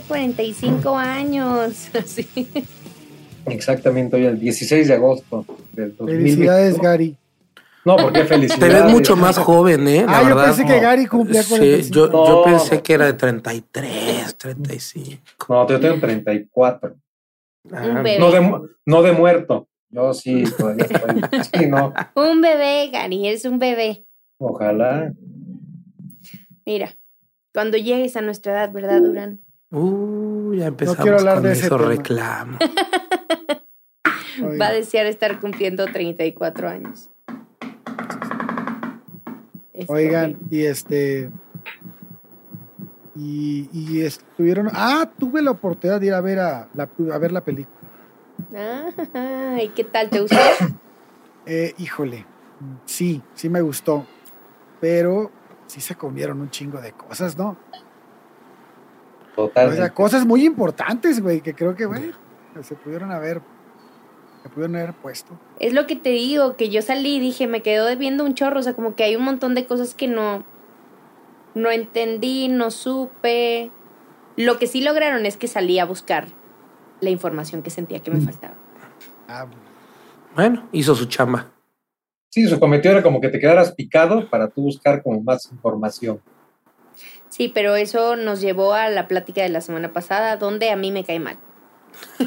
Cumple 45 años. Sí. Exactamente, hoy el 16 de agosto del 2000. Felicidades, Gary. No, porque felicidades. Te ves mucho más joven, ¿eh? La ah, yo verdad. pensé que Gary cumplía Sí, 45. yo, yo No. pensé que era de 33, 35. No, yo tengo 34. Ah, Un bebé. No de, no de muerto. Yo sí, todavía estoy. Sí, no. Un bebé, Gary, eres un bebé. Ojalá. Mira, cuando llegues a nuestra edad, ¿verdad, Durán? Uh, ya empezamos quiero hablar con de esos reclamos. Va a desear estar cumpliendo 34 años. Este, Oigan, y este. Y, y estuvieron. Ah, tuve la oportunidad de ir a ver a, la, a ver la película. Ah, ¿y qué tal? ¿Te gustó? Eh, híjole, sí, sí me gustó. Pero sí se comieron un chingo de cosas, ¿no? O sea, cosas muy importantes, güey, que creo que, güey, se pudieron haber. Se pudieron haber puesto. Es lo que te digo, que yo salí y dije, me quedo debiendo un chorro, o sea, como que hay un montón de cosas que no, no entendí, no supe. Lo que sí lograron es que salí a buscar la información que sentía que me faltaba. Ah, Bueno, hizo su chamba. Sí, su cometido era como que te quedaras picado para tú buscar como más información. Sí, pero eso nos llevó a la plática de la semana pasada, donde a mí me cae mal.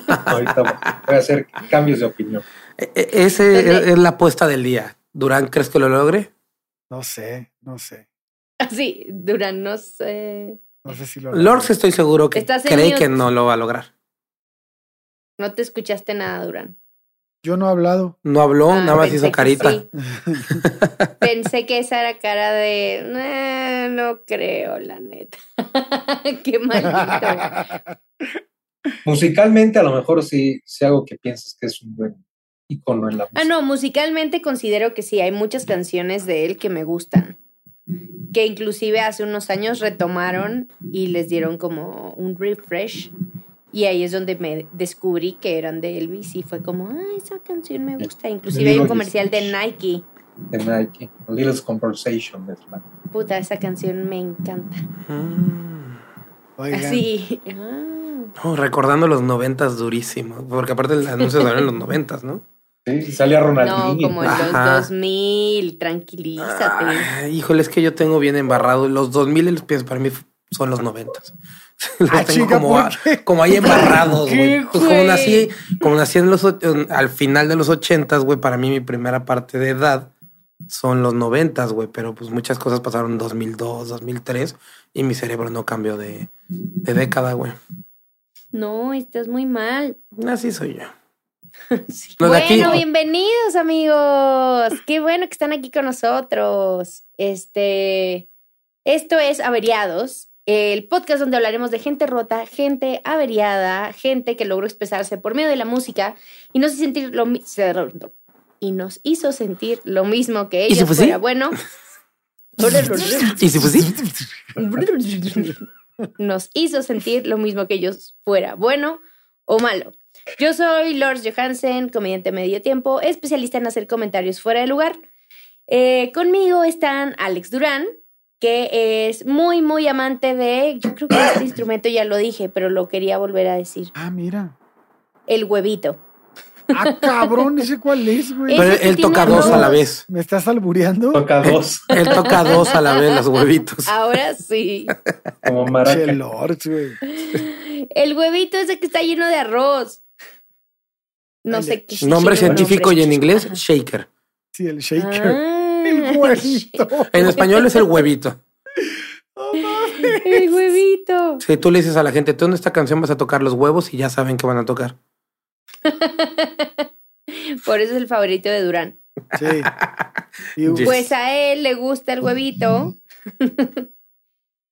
Ahorita voy a hacer cambios de opinión. E- e- Ese es, la apuesta del día. Durán, ¿crees que lo logre? no sé, no sé. Así, Durán, no sé. No sé si lo. Lorx estoy seguro que cree que no lo va a lograr. No te escuchaste nada, Durán. Yo no he hablado. No habló, Ah, nada más hizo carita. sí. Pensé que esa era cara de. "Eh, no creo, la neta. Qué maldito. Musicalmente, a lo mejor sí, sí algo que piensas que es un buen icono en la música. Ah, no, musicalmente considero que sí, hay muchas canciones de él que me gustan. Que inclusive hace unos años retomaron y les dieron como un refresh. Y ahí es donde me descubrí que eran de Elvis y fue como, ah, esa canción me gusta. Inclusive hay un comercial de. Nike. De Nike. A Little Conversation. es la- Puta, esa canción me encanta. Mm. Oigan, Así. Ah. No, recordando los noventas durísimo. Porque aparte el anuncio salió en los noventas, ¿no? Sí, salía No, Ronaldinho. como en los Ajá. 2000, tranquilízate. Ay, híjole, es que yo tengo bien embarrado. Los 2000 y los pies para mí son los 90. Los Ah, tengo chica, como, como ahí embarrados, ¿Qué, güey. Pues como nací, como nací en los, al final de los 80, güey, para mí mi primera parte de edad son los 90, güey. Pero pues muchas cosas pasaron en 2002, 2003 y mi cerebro no cambió de, de década, güey. No, estás muy mal. Así soy yo. Sí. Bueno, aquí- bienvenidos amigos. Qué bueno que están aquí con nosotros. Este, esto es Averiados, el podcast donde hablaremos de gente rota, gente averiada, gente que logró expresarse por medio de la música y nos hizo sentir lo y nos hizo sentir lo mismo que ¿Y si ellos fue fuera bueno. Y si sí, nos hizo sentir lo mismo que ellos fuera bueno o malo. Yo soy Lors Johansen, comediante medio tiempo, especialista en hacer comentarios fuera de lugar. Eh, conmigo están Alex Durán, que es muy, muy amante de, yo creo que este instrumento ya lo dije, pero lo quería volver a decir, Ah, mira. el huevito. Ah, cabrón, ¿ese cuál es, güey? pero él toca dos a la vez. ¿Me estás albureando? Toca dos, Él toca dos a la vez los huevitos. Ahora sí. como maraca. Güey. El huevito ese que está lleno de arroz. No sé qué. Nombre científico nombre. y en inglés, Ajá. shaker. Sí, el shaker. Ah, el huevito. En español es el huevito. Oh. El huevito. Si tú le dices a la gente, tú en esta canción vas a tocar los huevos y ya saben que van a tocar. Por eso es el favorito de Durán. Sí. Y, Yes. Pues a él le gusta el huevito.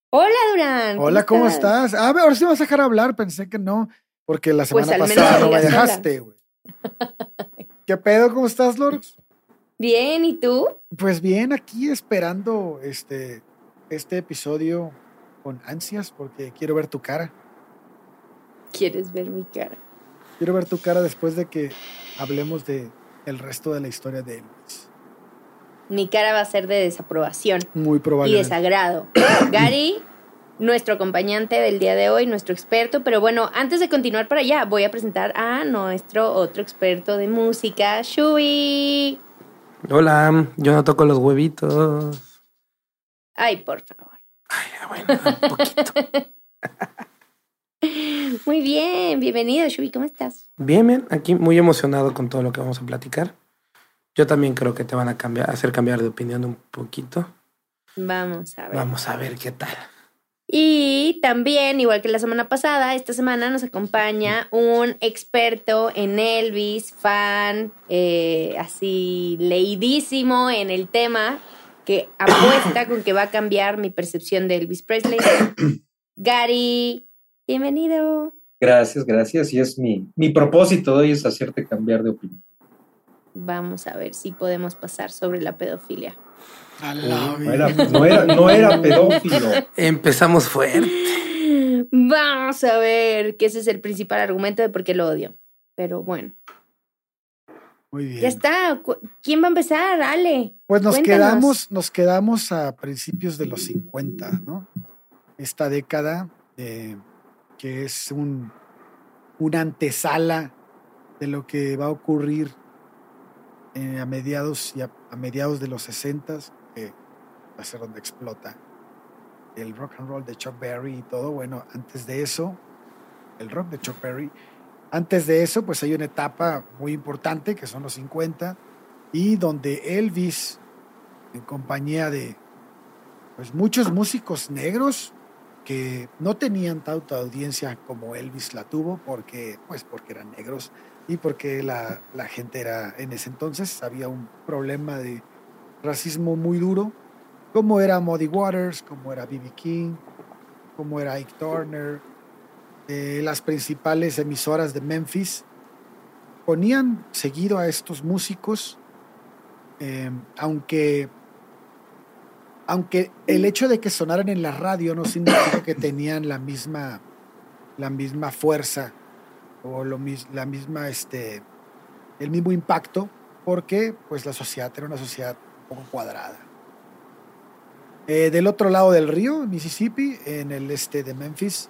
Hola, Durán. Hola, ¿cómo estás? Ah, ahora sí me vas a dejar hablar. Pensé que no, porque la Pues semana pasada no me dejaste, güey. ¿Qué pedo? ¿Cómo estás, Loros? Bien, ¿y tú? Pues bien, aquí esperando este, este episodio con ansias porque quiero ver tu cara. ¿Quieres ver mi cara? Quiero ver tu cara después de que hablemos de el resto de la historia de Elvis. Mi cara va a ser de desaprobación Muy y probable. desagrado. Gary, nuestro acompañante del día de hoy, nuestro experto. Pero bueno, antes de continuar para allá, voy a presentar a nuestro otro experto de música, Shui. Hola, yo no toco los huevitos. Ay, por favor. Ay, bueno, un poquito. Muy bien, bienvenido, Shui, ¿cómo estás? Bien, bien, aquí muy emocionado con todo lo que vamos a platicar. Yo también creo que te van a cambiar, hacer cambiar de opinión un poquito. Vamos a ver. Vamos a ver qué tal. Y también, igual que la semana pasada, esta semana nos acompaña un experto en Elvis, fan, eh, así leidísimo en el tema, que apuesta con que va a cambiar mi percepción de Elvis Presley. Gary, bienvenido. Gracias, gracias. Y es mi, mi propósito hoy es hacerte cambiar de opinión. Vamos a ver si podemos pasar sobre la pedofilia. No era, no era, no era pedófilo. Empezamos fuerte. Vamos a ver, que ese es el principal argumento de por qué lo odio. Pero bueno, Muy bien. ya está. ¿Quién va a empezar? Ale. Pues nos Cuéntanos. quedamos, nos quedamos a principios de los 50, ¿no? Esta década que es un, una antesala de lo que va a ocurrir eh, a mediados y a, a mediados de los 60 que va a ser donde explota el rock and roll de Chuck Berry y todo. Bueno, antes de eso, el rock de Chuck Berry. Antes de eso, pues hay una etapa muy importante que son los 50 y donde Elvis, en compañía de pues, muchos músicos negros que no tenían tanta audiencia como Elvis la tuvo, porque, pues, porque eran negros y porque la, la gente era, en ese entonces había un problema de racismo muy duro, como era Muddy Waters, como era B.B. King, como era Ike Turner, eh, las principales emisoras de Memphis ponían seguido a estos músicos, eh, aunque, aunque el hecho de que sonaran en la radio no significa que tenían la misma, la misma fuerza o lo, la misma, este, el mismo impacto, porque pues la sociedad era una sociedad un poco cuadrada. Eh, del otro lado del río, Mississippi, en el este de Memphis,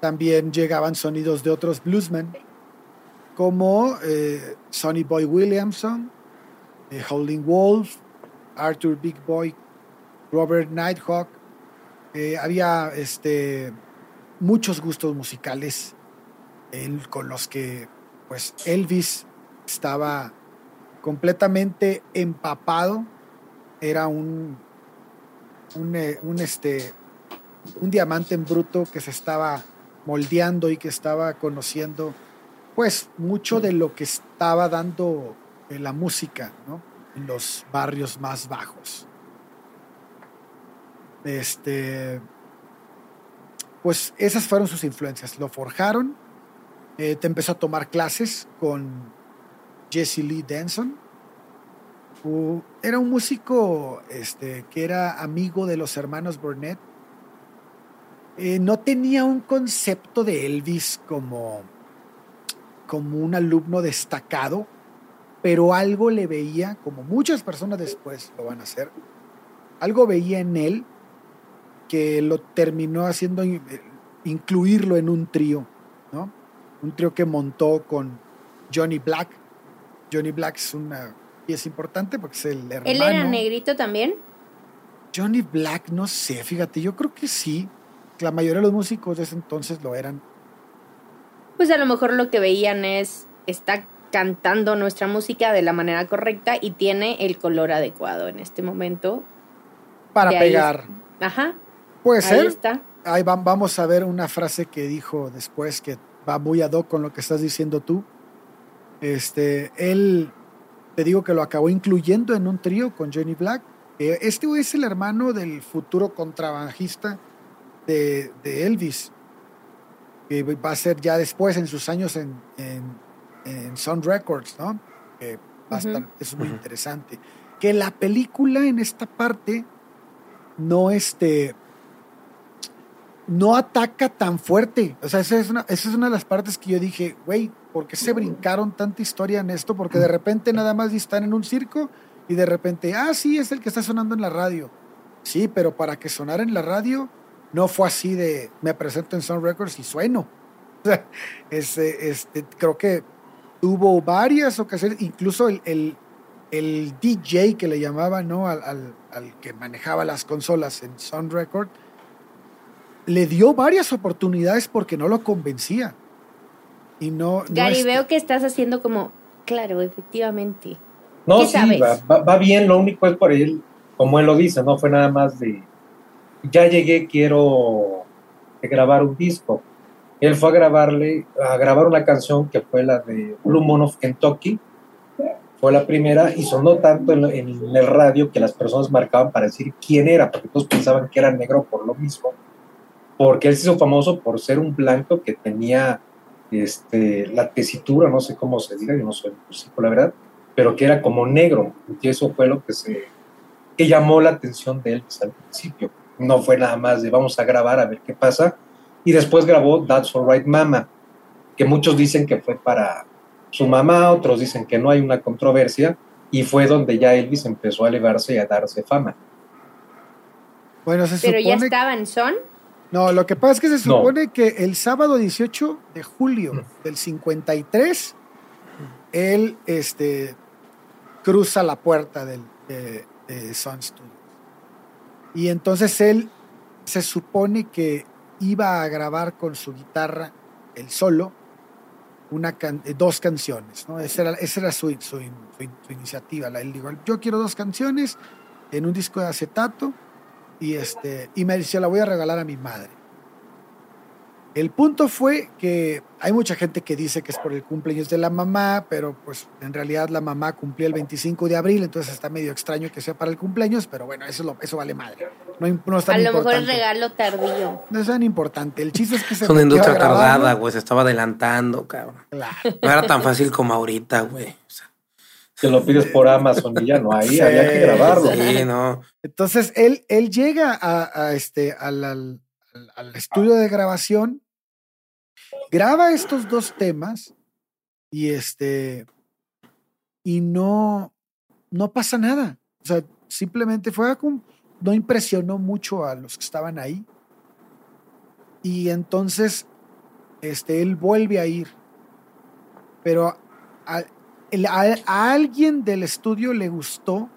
también llegaban sonidos de otros bluesmen, como eh, Sonny Boy Williamson, eh, Wolf, Arthur Big Boy, Robert Nighthawk. Eh, había este, muchos gustos musicales con los que pues, Elvis estaba completamente empapado. Era un, un, eh, un, este, un diamante en bruto que se estaba moldeando y que estaba conociendo pues mucho de lo que estaba dando eh, la música ¿no? en los barrios más bajos. Este, pues esas fueron sus influencias. Lo forjaron. eh, te empezó a tomar clases con Jesse Lee Denson. Era un músico este, que era amigo de los hermanos Burnett. Eh, no tenía un concepto de Elvis como, como un alumno destacado, pero algo le veía, como muchas personas después lo van a hacer, algo veía en él que lo terminó haciendo in- incluirlo en un trío, ¿no? Un trío que montó con Johnny Black. Johnny Black es una pieza importante porque es el hermano. ¿Él era negrito también? Johnny Black, no sé, fíjate, yo creo que sí. La mayoría de los músicos de ese entonces lo eran. Pues a lo mejor lo que veían es, está cantando nuestra música de la manera correcta y tiene el color adecuado en este momento. Para De ahí- pegar. Ajá. Puede Ahí ser. está. Ahí va- vamos a ver una frase que dijo después que va muy ad hoc con lo que estás diciendo tú. Este, él, te digo que lo acabó incluyendo en un trío con Johnny Black. Eh, Este es el hermano del futuro contrabajista de, de Elvis, que va a ser ya después en sus años en, en, en Sun Records, ¿no? Que va a estar, es muy interesante. Que la película en esta parte no este no ataca tan fuerte. O sea, esa es una, esa es una de las partes que yo dije, güey, ¿por qué se brincaron tanta historia en esto? Porque de repente nada más están en un circo y de repente, ah, sí, es el que está sonando en la radio. Sí, pero para que sonara en la radio no fue así de, me presento en Sound Records y sueno. Este, este, creo que tuvo varias ocasiones, incluso el, el, DJ que le llamaba, ¿no? Al, al- que manejaba las consolas en Sound Record, le dio varias oportunidades porque no lo convencía. Y no. no Gary, veo que estás haciendo como, claro, efectivamente. No, ¿Qué sí, sabes? va, va- va bien, lo único es por él, como él lo dice, no fue nada más de, ya llegué, quiero grabar un disco. Él fue a grabarle, a grabar una canción que fue la de Blue Moon of Kentucky, fue la primera y sonó tanto en, en el radio que las personas marcaban para decir quién era, porque todos pensaban que era negro por lo mismo, porque él se hizo famoso por ser un blanco que tenía este, la tesitura, no sé cómo se diga, yo no soy músico, la verdad, pero que era como negro, y eso fue lo que se que llamó la atención de él al principio. No fue nada más de vamos a grabar a ver qué pasa, y después grabó That's Alright Mama, que muchos dicen que fue para su mamá, otros dicen que no hay una controversia, y fue donde ya Elvis empezó a elevarse y a darse fama. Bueno, se Pero ya supone. estaba en son. No, lo que pasa es que se No. supone que el sábado 18 de julio del 53, él este, cruza la puerta del, de, de Sun Studios. Y entonces él se supone que iba a grabar con su guitarra, el solo, una can- eh, dos canciones. ¿no? Esa era, esa era su, su- su- su iniciativa. Él dijo, yo quiero dos canciones en un disco de acetato y este y me dice la voy a regalar a mi madre el punto fue que hay mucha gente que dice que es por el cumpleaños de la mamá pero pues en realidad la mamá cumplía el 25 de abril entonces está medio extraño que sea para el cumpleaños pero bueno eso lo- eso vale madre no, no es tan A lo mejor importante es regalo tardío. no es tan importante el chiste es que se Es una industria tardada, güey. Se estaba adelantando, cabrón. Claro. No era tan fácil como ahorita, güey. O sea, Que lo pides por Amazon y ya no, ahí Sí, había que grabarlo. sí, no. Entonces él, él llega a, a este, al, al- estudio de grabación, graba estos dos temas y este y no, no pasa nada. O sea, simplemente fue como, no impresionó mucho a los que estaban ahí. Y entonces este, él vuelve a ir. Pero a, a- a alguien del estudio le gustó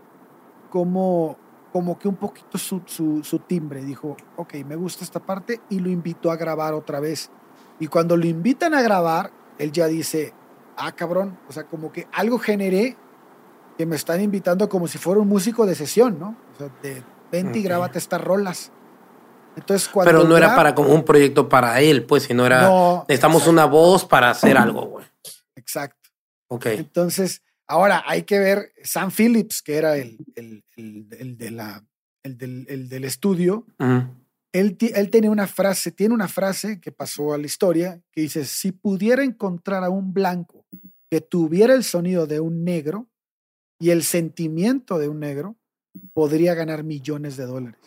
como, como que un poquito su, su, su timbre. Dijo, ok, me gusta esta parte y lo invitó a grabar otra vez. Y cuando lo invitan a grabar, él ya dice, ah, cabrón, o sea, como que algo generé que me están invitando como si fuera un músico de sesión, ¿no? O sea, de vente y grábate estas rolas. Entonces, cuando Pero no era para como un proyecto para él, pues, sino era. No, necesitamos una voz para hacer algo, güey. exacto. Ok. Entonces, ahora hay que ver Sam Phillips, que era el, el, el- el de la, el, del, el del estudio. Ujú. Él, ti- él tiene una frase, tiene una frase que pasó a la historia que dice: Si pudiera encontrar a un blanco que tuviera el sonido de un negro y el sentimiento de un negro, podría ganar millones de dólares.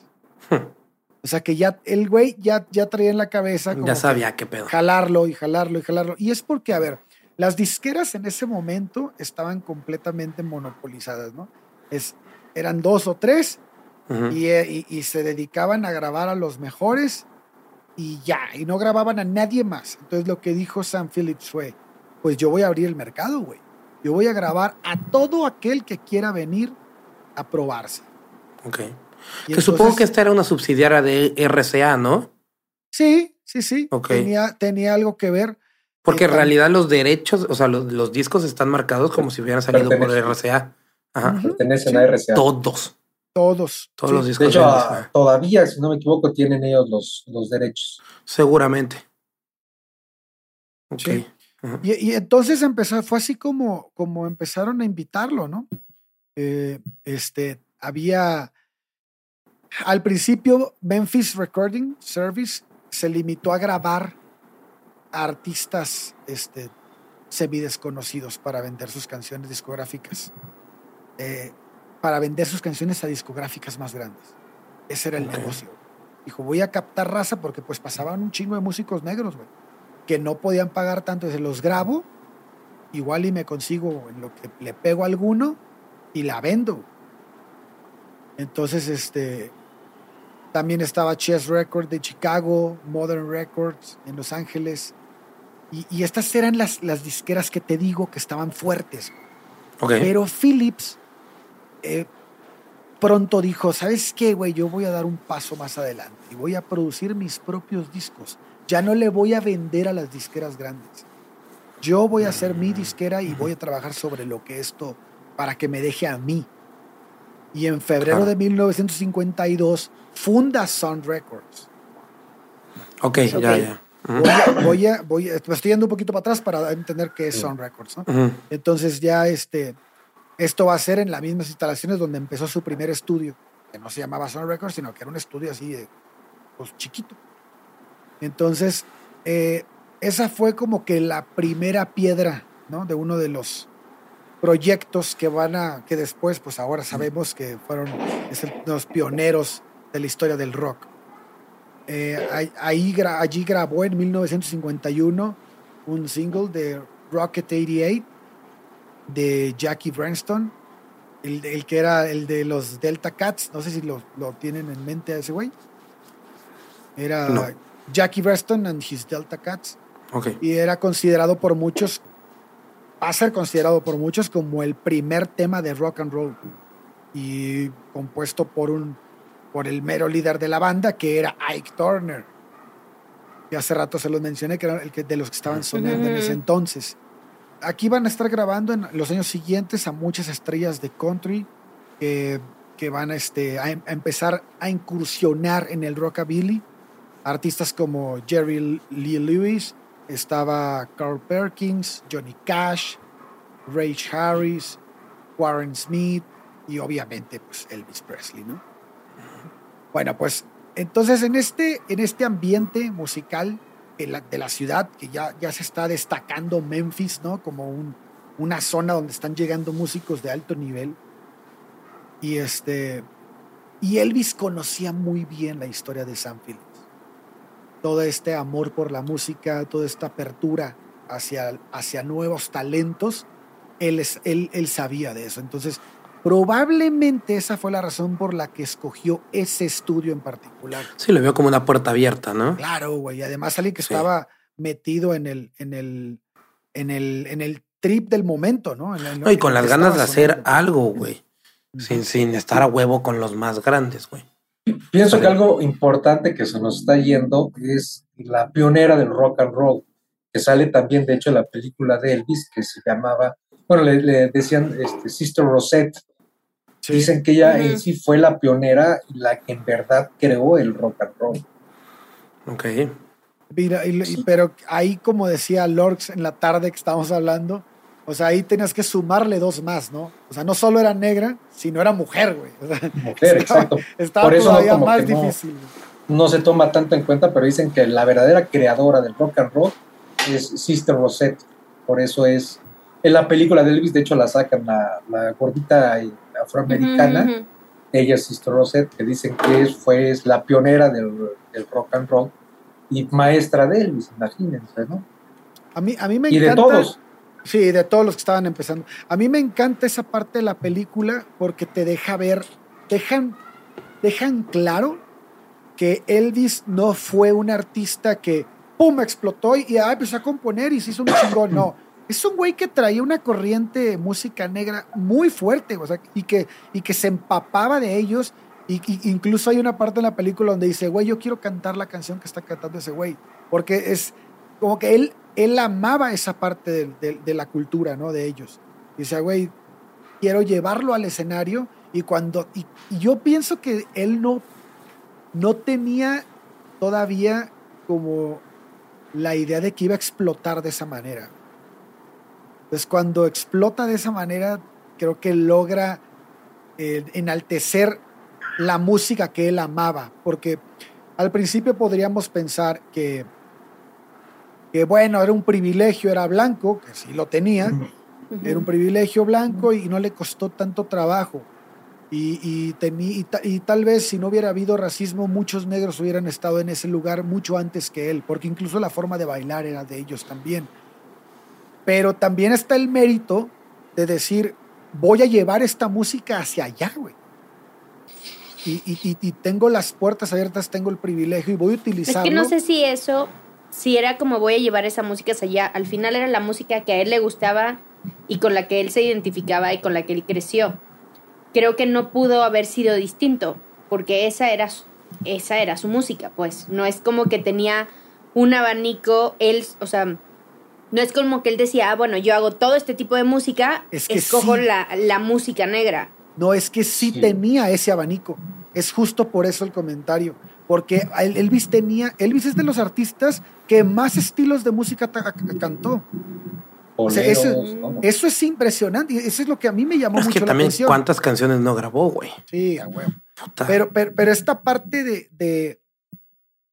O sea que ya el güey ya, ya traía en la cabeza como Ya sabía qué pedo. jalarlo y jalarlo y jalarlo. Y es porque, a ver, las disqueras en ese momento estaban completamente monopolizadas, ¿no? Es, eran dos o tres y, eh, y- y se dedicaban a grabar a los mejores y ya, y no grababan a nadie más. Entonces lo que dijo Sam Phillips fue, pues yo voy a abrir el mercado, güey. Yo voy a grabar a todo aquel que quiera venir a probarse. Ok. Y Que supongo que esta era una subsidiaria de RCA, ¿no? Sí, sí, sí. Ok. Tenía, tenía algo que ver. Porque en realidad los derechos, o sea, los, los discos están marcados como si hubieran salido por. RCA. Ajá. Pertenecen Sí. a RCA. Todos, Todos. todos sí. los De discos. hecho, de a- RCA. todavía, si no me equivoco, tienen ellos los, los derechos. Seguramente. Ok. Sí. Y entonces empezó, fue así como, como empezaron a invitarlo, ¿no? Eh, este, había, al principio, Memphis Recording Service se limitó a grabar a artistas este, semidesconocidos para vender sus canciones discográficas, eh, para vender sus canciones a discográficas más grandes. Ese era el negocio. Dijo, voy a captar raza porque pues pasaban un chingo de músicos negros, güey que no podían pagar tanto, se los grabo, igual y me consigo en lo que le pego a alguno y la vendo. Entonces, este, también estaba Chess Record de Chicago, Modern Records en Los Ángeles, y, y estas eran las, las disqueras que te digo que estaban fuertes. Ok. Pero Philips eh, pronto dijo, ¿sabes qué, güey? Yo voy a dar un paso más adelante y voy a producir mis propios discos. Ya no le voy a vender a las disqueras grandes. Yo voy a hacer mi disquera y voy a trabajar sobre lo que esto, para que me deje a mí. Y en febrero Claro. de 1952 funda Sun Records. ok, ya, Ok. ya. Voy a, voy a- voy a- me estoy yendo un poquito para atrás para entender qué es Sun Records. Entonces ya este, esto va a ser en las mismas instalaciones donde empezó su primer estudio, que no se llamaba Sun Records, sino que era un estudio así de, pues chiquito. Entonces, eh, esa fue como que la primera piedra, ¿no? De uno de los proyectos que van a, que después, pues ahora sabemos que fueron los pioneros de la historia del rock. Eh, ahí, allí grabó en 1951 un single de Rocket 88 de Jackie Branston, el, el que era el de los Delta Cats, no sé si lo, lo tienen en mente a ese güey. Era No. Jackie Branston and his Delta Cats Ok. y era considerado por muchos, va a ser considerado por muchos como el primer tema de rock and roll y compuesto por un por el mero líder de la banda que era Ike Turner. Que hace rato se los mencioné que era el que de los que estaban sonando en ese entonces. Aquí van a estar grabando en los años siguientes a muchas estrellas de country que, que van a, este, a, em- a empezar a incursionar en el rockabilly. Artistas como Jerry Lee Lewis, estaba Carl Perkins, Johnny Cash, Ray Harris, Warren Smith y obviamente pues Elvis Presley, ¿no? Bueno, pues entonces en este, en este ambiente musical de la, de la ciudad, que ya, ya se está destacando Memphis, ¿no? Como un, una zona donde están llegando músicos de alto nivel. Y este. Y Elvis conocía muy bien la historia de San Phillips. Todo este amor por la música, toda esta apertura hacia, hacia nuevos talentos, él, él, él sabía de eso. Entonces, probablemente esa fue la razón por la que escogió ese estudio en particular. Sí, lo veo como una puerta abierta, ¿no? Claro, güey. y Además, alguien que Sí. estaba metido en el, en el, en el, en el trip del momento, ¿no? En el- No, y con las ganas de hacer sonando. algo, güey. Sin, sin estar a huevo con los más grandes, güey. Pienso que algo importante que se nos está yendo es la pionera del rock and roll, que sale también, de hecho, en la película de Elvis, que se llamaba, bueno, le, le decían este, Sister Rosette. Sí. Dicen que ella en sí fue la pionera y la que en verdad creó el rock and roll. Ok. Mira, y- y- pero ahí, como decía Lorx en la tarde que estábamos hablando, o sea, ahí tenías que sumarle dos más, ¿no? O sea, no solo era negra, sino era mujer, güey. O sea, Mujer, exacto. estaba Por eso todavía más no. difícil. No se toma tanto en cuenta, pero dicen que la verdadera creadora del rock and roll es Sister Rosette. Por eso es, en la película de Elvis, de hecho, la sacan la, la gordita afroamericana. Ella es Sister Rosette, que dicen que es, fue es la pionera del, del rock and roll y maestra de Elvis, imagínense, ¿no? A mí, a mí me Y de encanta. todos. Sí, de todos los que estaban empezando. A mí me encanta esa parte de la película porque te deja ver, dejan, dejan claro que Elvis no fue un artista que, ¡pum!, explotó y ah, empezó a componer y se hizo un chingón. No, es un güey que traía una corriente de música negra muy fuerte, o sea, y que, y que se empapaba de ellos. Y, incluso hay una parte en la película donde dice, güey, yo quiero cantar la canción que está cantando ese güey, porque es, como que él, él amaba esa parte de, la cultura, ¿no? De ellos. Decía, güey, quiero llevarlo al escenario y cuando, y yo pienso que él no, no tenía todavía como la idea de que iba a explotar de esa manera. Entonces cuando explota de esa manera, creo que logra eh, enaltecer la música que él amaba, porque al principio podríamos pensar que, que bueno, era un privilegio, era blanco, que sí lo tenía, era un privilegio blanco y no le costó tanto trabajo. Y, y, tení- y ta- y tal vez si no hubiera habido racismo, muchos negros hubieran estado en ese lugar mucho antes que él, porque incluso la forma de bailar era de ellos también. Pero también está el mérito de decir, voy a llevar esta música hacia allá, güey. Y, y- tengo las puertas abiertas, tengo el privilegio y voy a Es utilizarlo. que no sé si eso, si era como voy a llevar esa música hacia allá. Al final era la música que a él le gustaba y con la que él se identificaba y con la que él creció. Creo que no pudo haber sido distinto, porque esa era, esa era su música, pues. No es como que tenía un abanico, él, o sea, no es como que él decía, ah, bueno, yo hago todo este tipo de música, Es que escojo sí. la, la música negra. No, es que sí, Sí. tenía ese abanico. Es justo por eso el comentario. Porque el- Elvis tenía, Elvis es de los artistas que más estilos de música cantó. O sea, eso-. Eso es impresionante. y Eso es lo que a mí me llamó Es mucho que la también atención. cuántas canciones no grabó, güey. Sí, a huevo. Puta. Pero, pero, pero esta parte de, de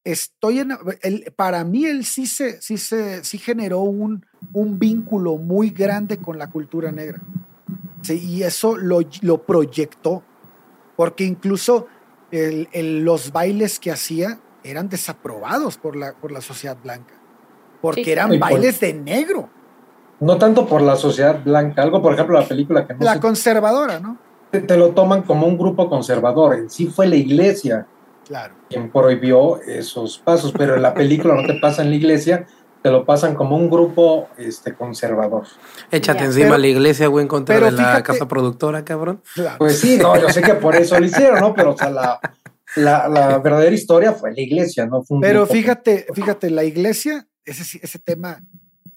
estoy en el- para mí él sí se sí se sí generó un, un vínculo muy grande con la cultura negra. Sí, y eso lo, lo proyectó. Porque incluso el- el- los bailes que hacía eran desaprobados por la, por la sociedad blanca. Porque Sí. eran por- bailes de negro. No tanto por la sociedad blanca, algo, por ejemplo, la película que no La se- conservadora, ¿no? te, te lo toman como un grupo conservador. En sí fue la iglesia Claro. quien prohibió esos pasos, pero en la película no te pasa en la iglesia, te lo pasan como un grupo este, conservador. Échate Ya. encima Pero- la iglesia, güey, en contra pero de la fíjate- casa productora, cabrón. claro. Pues sí, no, yo sé que por eso lo hicieron, ¿no? Pero, o sea, la, la, la verdadera historia fue la iglesia, ¿no? Fue un Pero grupo- fíjate, fíjate, la iglesia, ese, sí- ese tema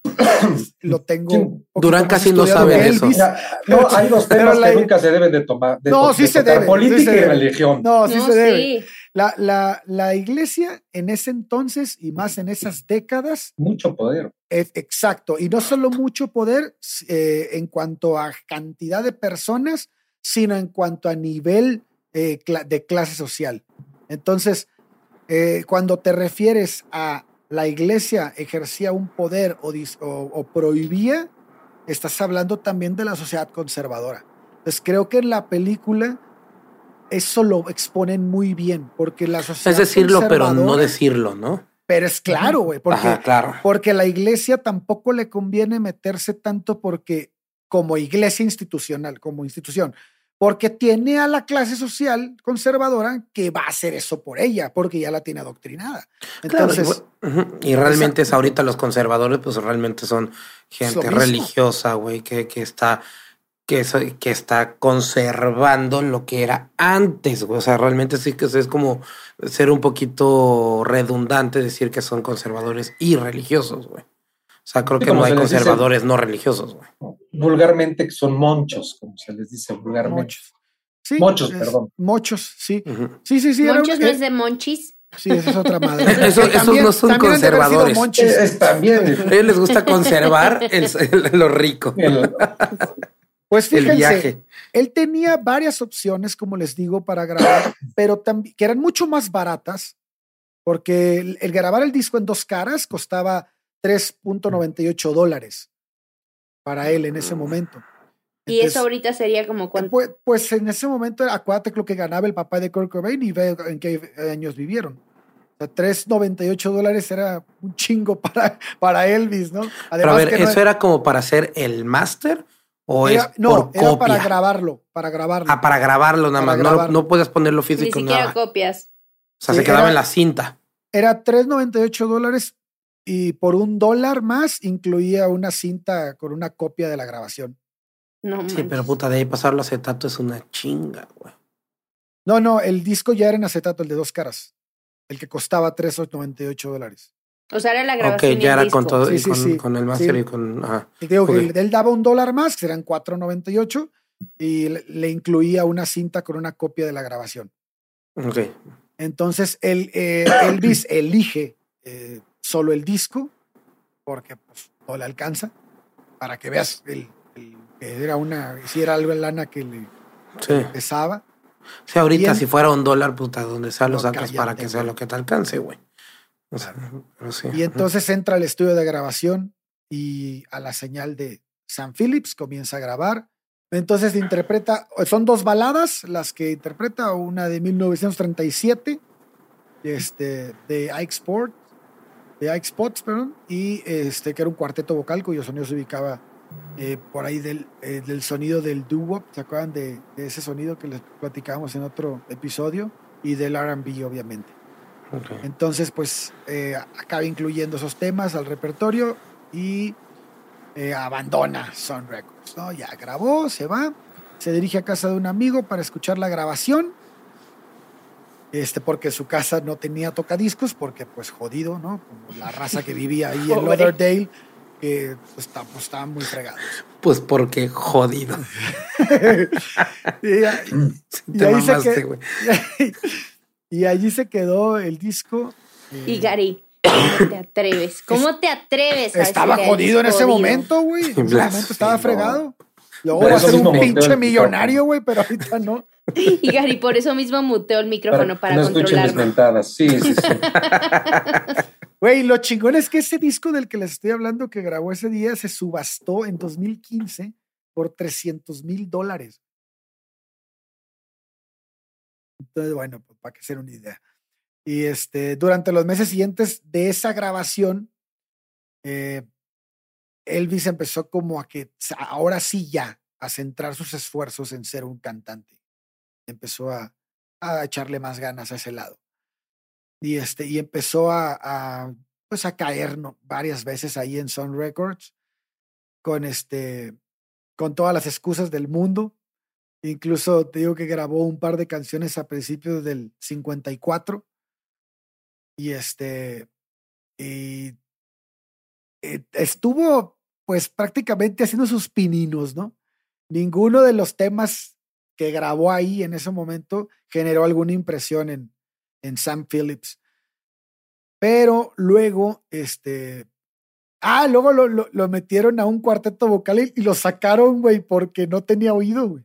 lo tengo. Durán casi no sabe eso. No, hay dos Pero temas la- que nunca se deben de tomar. de No, to- sí de se tocar, debe, sí Política y debe. religión. No, sí No, se debe. La, la, la iglesia en ese entonces y más en esas décadas, Mucho poder. es exacto, y no solo mucho poder eh, en cuanto a cantidad de personas, sino en cuanto a nivel eh, de clase social. Entonces, eh, cuando te refieres a la iglesia ejercía un poder o, dis- o- o prohibía, estás hablando también de la sociedad conservadora. Entonces, creo que en la película eso lo exponen muy bien, porque la sociedad Es decirlo, pero no decirlo, ¿no? Pero es claro, güey, porque Ajá, claro. porque la iglesia tampoco le conviene meterse tanto porque como iglesia institucional, como institución, porque tiene a la clase social conservadora que va a hacer eso por ella, porque ya la tiene adoctrinada. Claro, Entonces, y, realmente es ahorita los conservadores, pues realmente son gente religiosa, güey, que, que está que, es- que está conservando lo que era antes, güey. O sea, realmente sí que es como ser un poquito redundante decir que son conservadores y religiosos, güey. O sea, creo Sí, que no hay dice- conservadores no religiosos, güey. Vulgarmente que son monchos, como se les dice vulgarmente. mochos. Sí, Mochos, es- perdón. Mochos, sí. Sí, sí, sí. Monchos no es de Monchis. Sí, esa es otra madre. Eso- esos no son conservadores. Es, es también A ellos les gusta conservar el- el- lo rico, el- Pues el fíjense, viaje. él tenía varias opciones, como les digo, para grabar, pero también que eran mucho más baratas, porque el, el grabar el disco en dos caras costaba 3.98 dólares para él en ese momento. Y eso ahorita sería como cuánto. Pues, pues en ese momento, acuérdate lo que ganaba el papá de Kurt Cobain y ve en qué años vivieron. O sea, 3.98 dólares era un chingo para, para Elvis, ¿no? Pero a Además ver, que no- ¿eso era como para hacer el máster o era- es no, por era copia? para grabarlo, para grabarlo. Ah, para grabarlo nada Para más. No, grabarlo. no puedes ponerlo Ni físico siquiera nada. copias. O sea, Sí, se quedaba era- en la cinta. Era 3.98 dólares y por un dólar más incluía una cinta con una copia de la grabación. No, Sí, pero puta, de ahí pasarlo a acetato es una chinga, güey. No, no, el disco ya era en acetato, el de dos caras, el que costaba 3.98 dólares. O sea, era la grabación. Ok, ya y el era con todo, Sí, y sí, con, sí. con el máster Sí. y con. Ajá. Y te digo que él daba un dólar más, que serán 4.98, y le, le incluía una cinta con una copia de la grabación. Ok. Entonces, él, eh, Elvis elige eh, solo el disco, porque pues, no le alcanza, para que veas el, el- que era una, si era algo en lana que le Sí. pesaba. Sí, ahorita Bien. si fuera un dólar, puta, donde sea lo No, sacas para que sea lo que te alcance, güey. O sea, pero sí. Y entonces entra al estudio de grabación y a la señal de Sam Phillips comienza a grabar. Entonces interpreta, son dos baladas las que interpreta, una de 1937, este, de Ike Sport, de Ike Spots, perdón, y este, que era un cuarteto vocal cuyo sonido se ubicaba eh, por ahí del, eh, del sonido del doo-wop, ¿se acuerdan de, de ese sonido que les platicábamos en otro episodio? Y del R&B, obviamente. Entonces, pues eh, acaba incluyendo esos temas al repertorio y eh, abandona Sun Records. ¿no? Ya grabó, se va, se dirige a casa de un amigo para escuchar la grabación. Este, porque su casa no tenía tocadiscos, porque pues jodido, ¿no? Como la raza que vivía ahí en. Lauderdale, que pues, está- pues, estaban muy fregados. Pues porque jodido. Y, Sí, Y te ahí mamaste, y allí se quedó el disco. eh, Y Gary, ¿cómo te atreves? ¿Cómo te atreves? a Estaba jodido en ese jodido? momento, güey. En ese momento estaba fregado. Luego va a ser un muteo pinche millonario, güey, pero ahorita no. Y Gary, por eso mismo muteó el micrófono para, no escuchen mis controlarme. mentadas. Sí, sí, sí. Güey, lo chingón es que ese disco del que les estoy hablando que grabó ese día se subastó en 2015 por 300 mil dólares. Entonces, bueno, pues para que se den una idea. Y este, durante los meses siguientes de esa grabación, eh, Elvis empezó como a que ahora sí ya a centrar sus esfuerzos en ser un cantante. Empezó a, a echarle más ganas a ese lado. Y este, y empezó a, pues a caer ¿no? varias veces ahí en Sun Records con este, con todas las excusas del mundo. Incluso te digo que grabó un par de canciones a principios del 54. Y este, y estuvo pues prácticamente haciendo sus pininos, ¿no? Ninguno de los temas que grabó ahí en ese momento generó alguna impresión en, en Sam Phillips. Pero luego, este. Ah, luego lo, lo, lo metieron a un cuarteto vocal y, y lo sacaron, güey, porque no tenía oído, güey.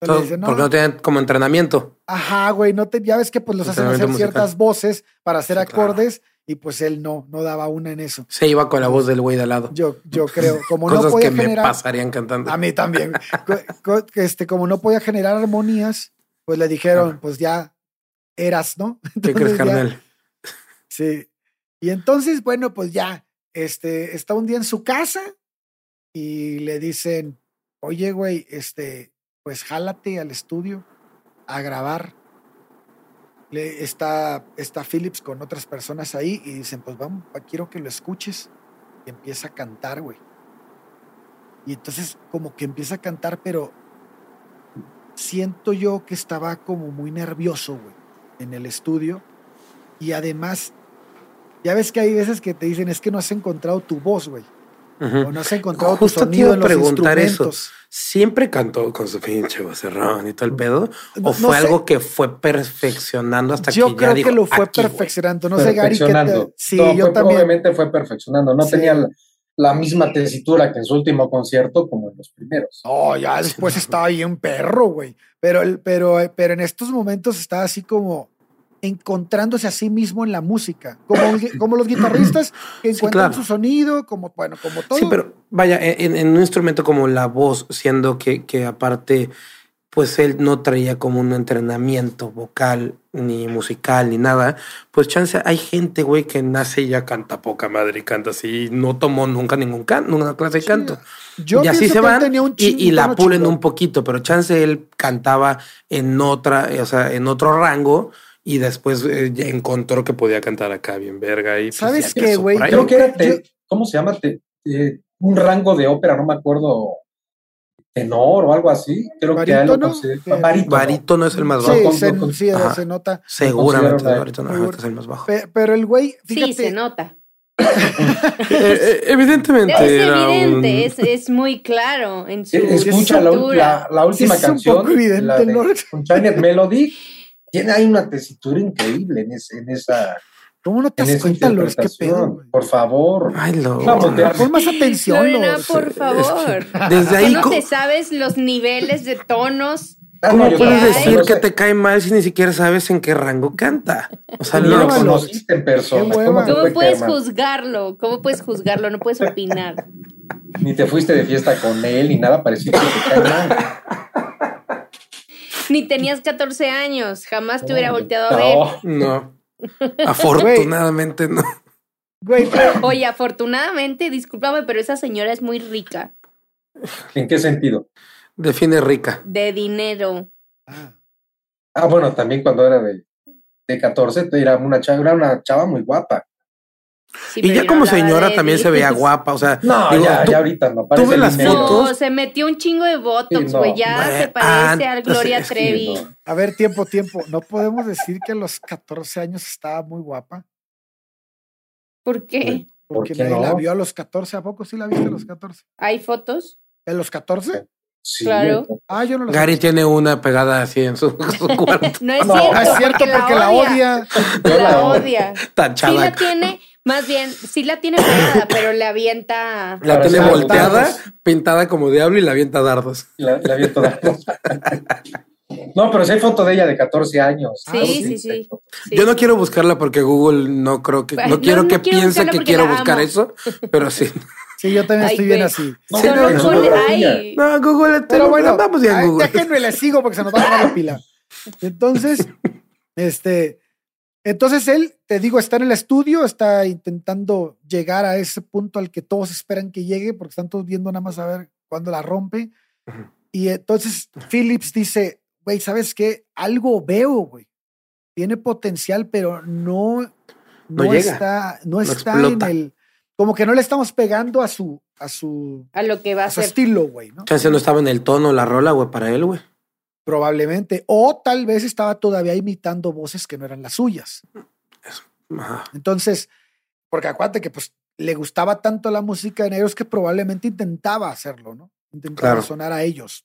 Entonces porque no tienen como entrenamiento. Ajá, güey, no te, ya ves que pues los hacen hacer musical. ciertas voces para hacer Sí, claro. acordes y pues él no, no daba una en eso. Se iba con la voz del güey de al lado. Yo, yo creo, como no Cosas podía que me pasarían cantando. a mí también, este, como no podía generar armonías, pues le dijeron, pues ya eras, ¿no? ¿Qué crees, ya- carnal? Sí. Y entonces, bueno, pues ya, este, está un día en su casa y le dicen, oye, güey, este, pues jálate al estudio a grabar. Le, está, está Phillips con otras personas ahí y dicen, pues vamos, quiero que lo escuches. Y empieza a cantar, güey. Y entonces como que empieza a cantar, pero siento yo que estaba como muy nervioso, güey, en el estudio. Y además, ya ves que hay veces que te dicen, es que no has encontrado tu voz, güey. Ujú. O no has encontrado Justo tu te sonido iba a en los preguntar eso. instrumentos. ¿Siempre cantó con su pinche vocerrón y todo el pedo? ¿O no fue algo que fue perfeccionando hasta Yo que ya creo que lo fue perfeccionando. No sé, Gary, que te... Sí, No, yo fue- también. Obviamente fue perfeccionando. No Sí. tenía la, la misma tesitura que en su último concierto como en los primeros. No, ya después estaba ahí un perro, güey. Pero, el, pero, pero en estos momentos estaba así como encontrándose a sí mismo en la música. Como, los guitarristas que Sí, encuentran claro. su sonido, como, bueno, como todo. Sí, pero vaya, en, en un instrumento como la voz, siendo que, que aparte, pues él no traía como un entrenamiento vocal, ni musical, ni nada, pues chance, hay gente, güey, que nace y ya canta poca madre y canta así, y no tomó nunca ningún canto, ninguna clase de Sí, canto. Yo y así se van un y, la pulen un poquito, pero chance él cantaba en otra, o sea, en otro rango y después eh, ya encontró que podía cantar acá bien verga y pues, ¿Sabes qué, güey? Creo que era, Yo- te- ¿cómo se llama? Te- eh, un rango de ópera, no me acuerdo. tenor o algo así. Creo que algo ¿Qué? barítono. Barítono es el más Sí, bajo. con- se, con- sí, ajá. se nota. Seguramente el barítono ajá, es el más bajo. Pe- Pero el güey, Sí, se nota. Eh, eh, evidentemente. Es era evidente, un- es, es muy claro en su Eh, Escucha la, estructura. la- la última Sí, es un canción, poco evidente, la de Melody, tiene ahí una tesitura increíble en, ese- en esa, ¿cómo no te das cuenta, Lourdes? ¿Qué pedo, interpretación. güey? Por favor. Ay, lo. Vamos, ya. Pon más atención, Lorena, por favor. Desde ¿Que ahí. no co- te sabes los niveles de tonos? Ah, ¿Cómo yo puedes decir no que te cae mal si ni siquiera sabes en qué rango canta? O sea, lo no. Lord. conociste en persona. ¿Cómo ¿Cómo puede puedes juzgarlo? ¿Cómo puedes juzgarlo? No puedes opinar. Ni te fuiste de fiesta con él, ni nada parecido. que te cae mal. Ni tenías 14 años, jamás te hubiera No, volteado a ver. no. No. Afortunadamente no. Güey, pero- Oye, afortunadamente, discúlpame, pero esa señora es muy rica ¿En qué sentido? Define rica. de dinero. Ah, Ah, bueno, también cuando era de, de 14, te era una chava, era una chava muy guapa. Sí, Y ya como no señora también se veía guapa. O sea, No, digo, ya, tú- ya ahorita no. Parece ves las fotos? No, se metió un chingo de botox, Sí, no. güey. ya se parece ah, a Gloria Trevi. sí, no. a ver, tiempo, tiempo. ¿No podemos decir que a los 14 años estaba muy guapa? ¿Por qué? ¿Por Porque qué nadie no? la vio a los 14. ¿A poco sí la viste a los 14? ¿Hay fotos? ¿A los 14? Sí, Claro. Ah, yo no lo Gary sé. tiene una pegada así en su, su cuarto. No es No, cierto, Ah, es cierto, porque, la odia. La la odia. Sí Tachada. la tiene, más bien, sí la tiene pegada, pero le avienta. La tiene volteada, dardos. pintada como diablo y la avienta dardos. La, la vi toda. No, pero si hay foto de ella de 14 años. Sí, Ah, sí, sí. Sí. Yo no quiero buscarla porque Google no creo que, no quiero no que quiero piense que quiero buscar amo. eso, pero sí. Sí, yo también Ay, estoy bien así. No, Sí, Solo no, ay, Google, Pero bueno, vamos ya Google. déjenme le sigo porque se nos va a acabar la pila. Entonces, este, entonces él, te digo, está en el estudio, está intentando llegar a ese punto al que todos esperan que llegue, porque están todos viendo nada más a ver cuándo la rompe. Y entonces Phillips dice, güey, ¿sabes qué? Algo veo, güey. Tiene potencial, pero no, no, No llega, está, no, no está explota. en el, como que no le estamos pegando a su, a su, a lo que va a a su ser. estilo, güey, ¿no? Chance no estaba en el tono la rola, güey, para él, güey. Probablemente. O tal vez estaba todavía imitando voces que no eran las suyas. Ajá. Entonces, porque acuérdate que pues le gustaba tanto la música de negros que probablemente intentaba hacerlo, ¿no? Intentaba Claro. sonar a ellos.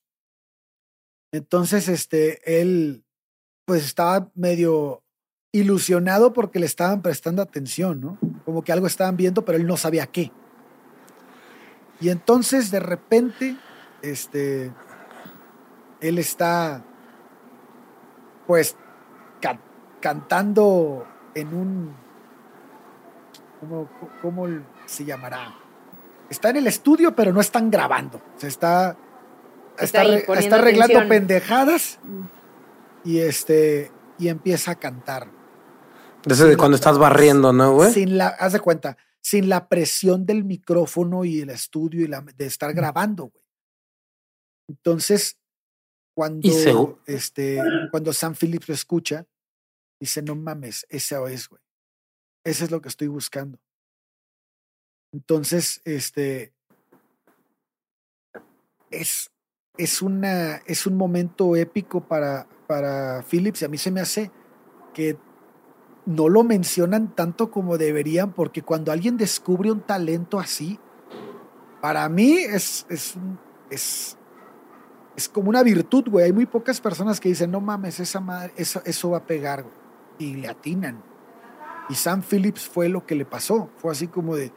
Entonces, este, él pues estaba medio ilusionado porque le estaban prestando atención, ¿no? Como que algo estaban viendo, pero él no sabía qué. Y entonces, de repente, este, él está, pues, ca- cantando en un, ¿cómo, ¿cómo se llamará? Está en el estudio, pero no están grabando. Se está, está, está arreglando atención. pendejadas y este y empieza a cantar. Desde de cuando estás barriendo, ¿no, güey? Sin la, haz de cuenta, sin la presión del micrófono y el estudio y la, de estar grabando, güey. Entonces, cuando, Y este, cuando Sam Phillips lo escucha, dice, no mames, eso es, güey. Eso es lo que estoy buscando. Entonces, este, es, es, una, es un momento épico para, para Phillips y a mí se me hace que no lo mencionan tanto como deberían, porque cuando alguien descubre un talento así, para mí es, es, es, es como una virtud, güey. Hay muy pocas personas que dicen, no mames, esa madre, eso, eso va a pegar, güey. Y le atinan. Y Sam Phillips fue lo que le pasó. Fue así como de,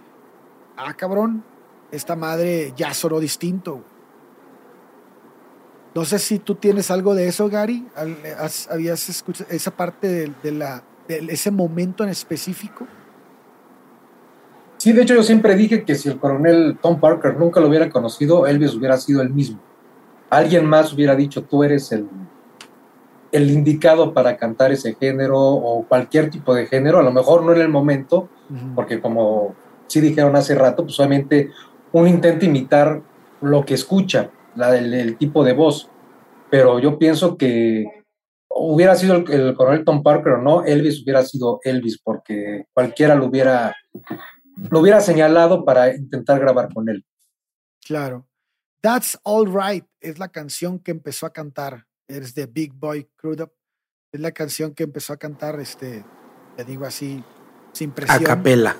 ah, cabrón, esta madre ya sonó distinto. No sé si tú tienes algo de eso, Gary. ¿Habías escuchado esa parte de, la, ese momento en específico? Sí, de hecho yo siempre dije que si el coronel Tom Parker nunca lo hubiera conocido, Elvis hubiera sido el mismo. Alguien más hubiera dicho, tú eres el, el indicado para cantar ese género o cualquier tipo de género, a lo mejor no en el momento, porque como sí dijeron hace rato, pues obviamente uno intenta imitar lo que escucha, la del el tipo de voz, pero yo pienso que hubiera sido el, el coronel Tom Parker o no, Elvis hubiera sido Elvis, porque cualquiera lo hubiera, lo hubiera señalado para intentar grabar con él. Claro. That's All Right es la canción que empezó a cantar. Es de Big Boy Crudup. Es la canción que empezó a cantar, este, te digo así, sin presión. A capela.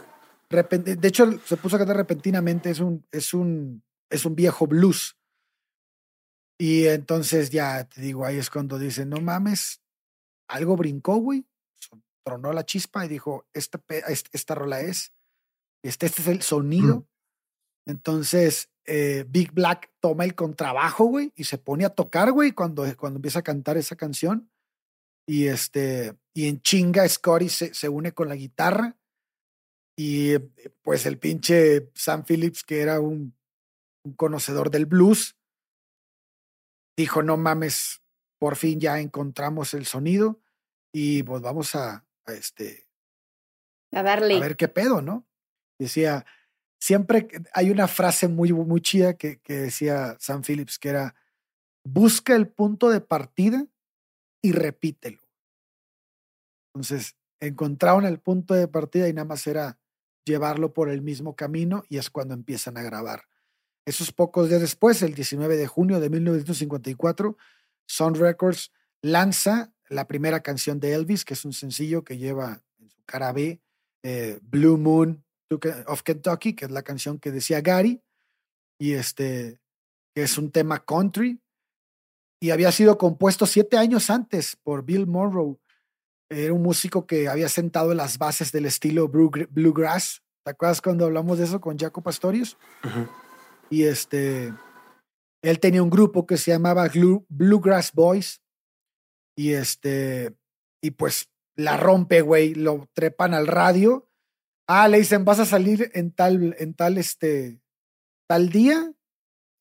De hecho, se puso a cantar repentinamente. Es un, es un, es un viejo blues. Y entonces ya te digo, ahí es cuando dice, no mames, algo brincó, güey. Tronó la chispa y dijo, esta, esta, rola es, este, este es el sonido. Entonces, eh, Big Black toma el contrabajo, güey, y se pone a tocar, güey, cuando, cuando empieza a cantar esa canción. Y este, y en chinga, Scotty se, se une con la guitarra. Y pues el pinche Sam Phillips, que era un, un conocedor del blues, dijo, no mames, por fin ya encontramos el sonido y pues vamos a, este... A darle. A ver qué pedo, ¿no? Decía, siempre hay una frase muy, muy chida que, que decía Sam Phillips, que era, busca el punto de partida y repítelo. Entonces, encontraron el punto de partida y nada más era llevarlo por el mismo camino y es cuando empiezan a grabar. Esos pocos días después, el 19 de junio de 1954, Sun Records lanza la primera canción de Elvis, que es un sencillo que lleva en su cara B eh, Blue Moon of Kentucky, que es la canción que decía Gary, y este, que es un tema country, y había sido compuesto siete años antes por Bill Monroe. Era un músico que había sentado las bases del estilo bluegrass. ¿Te acuerdas cuando hablamos de eso con Jaco Pastorius? Y este, él tenía un grupo que se llamaba Bluegrass Boys. Y este, y pues la rompe, güey, lo trepan al radio. Ah, le dicen, vas a salir en tal, en tal, este, tal día,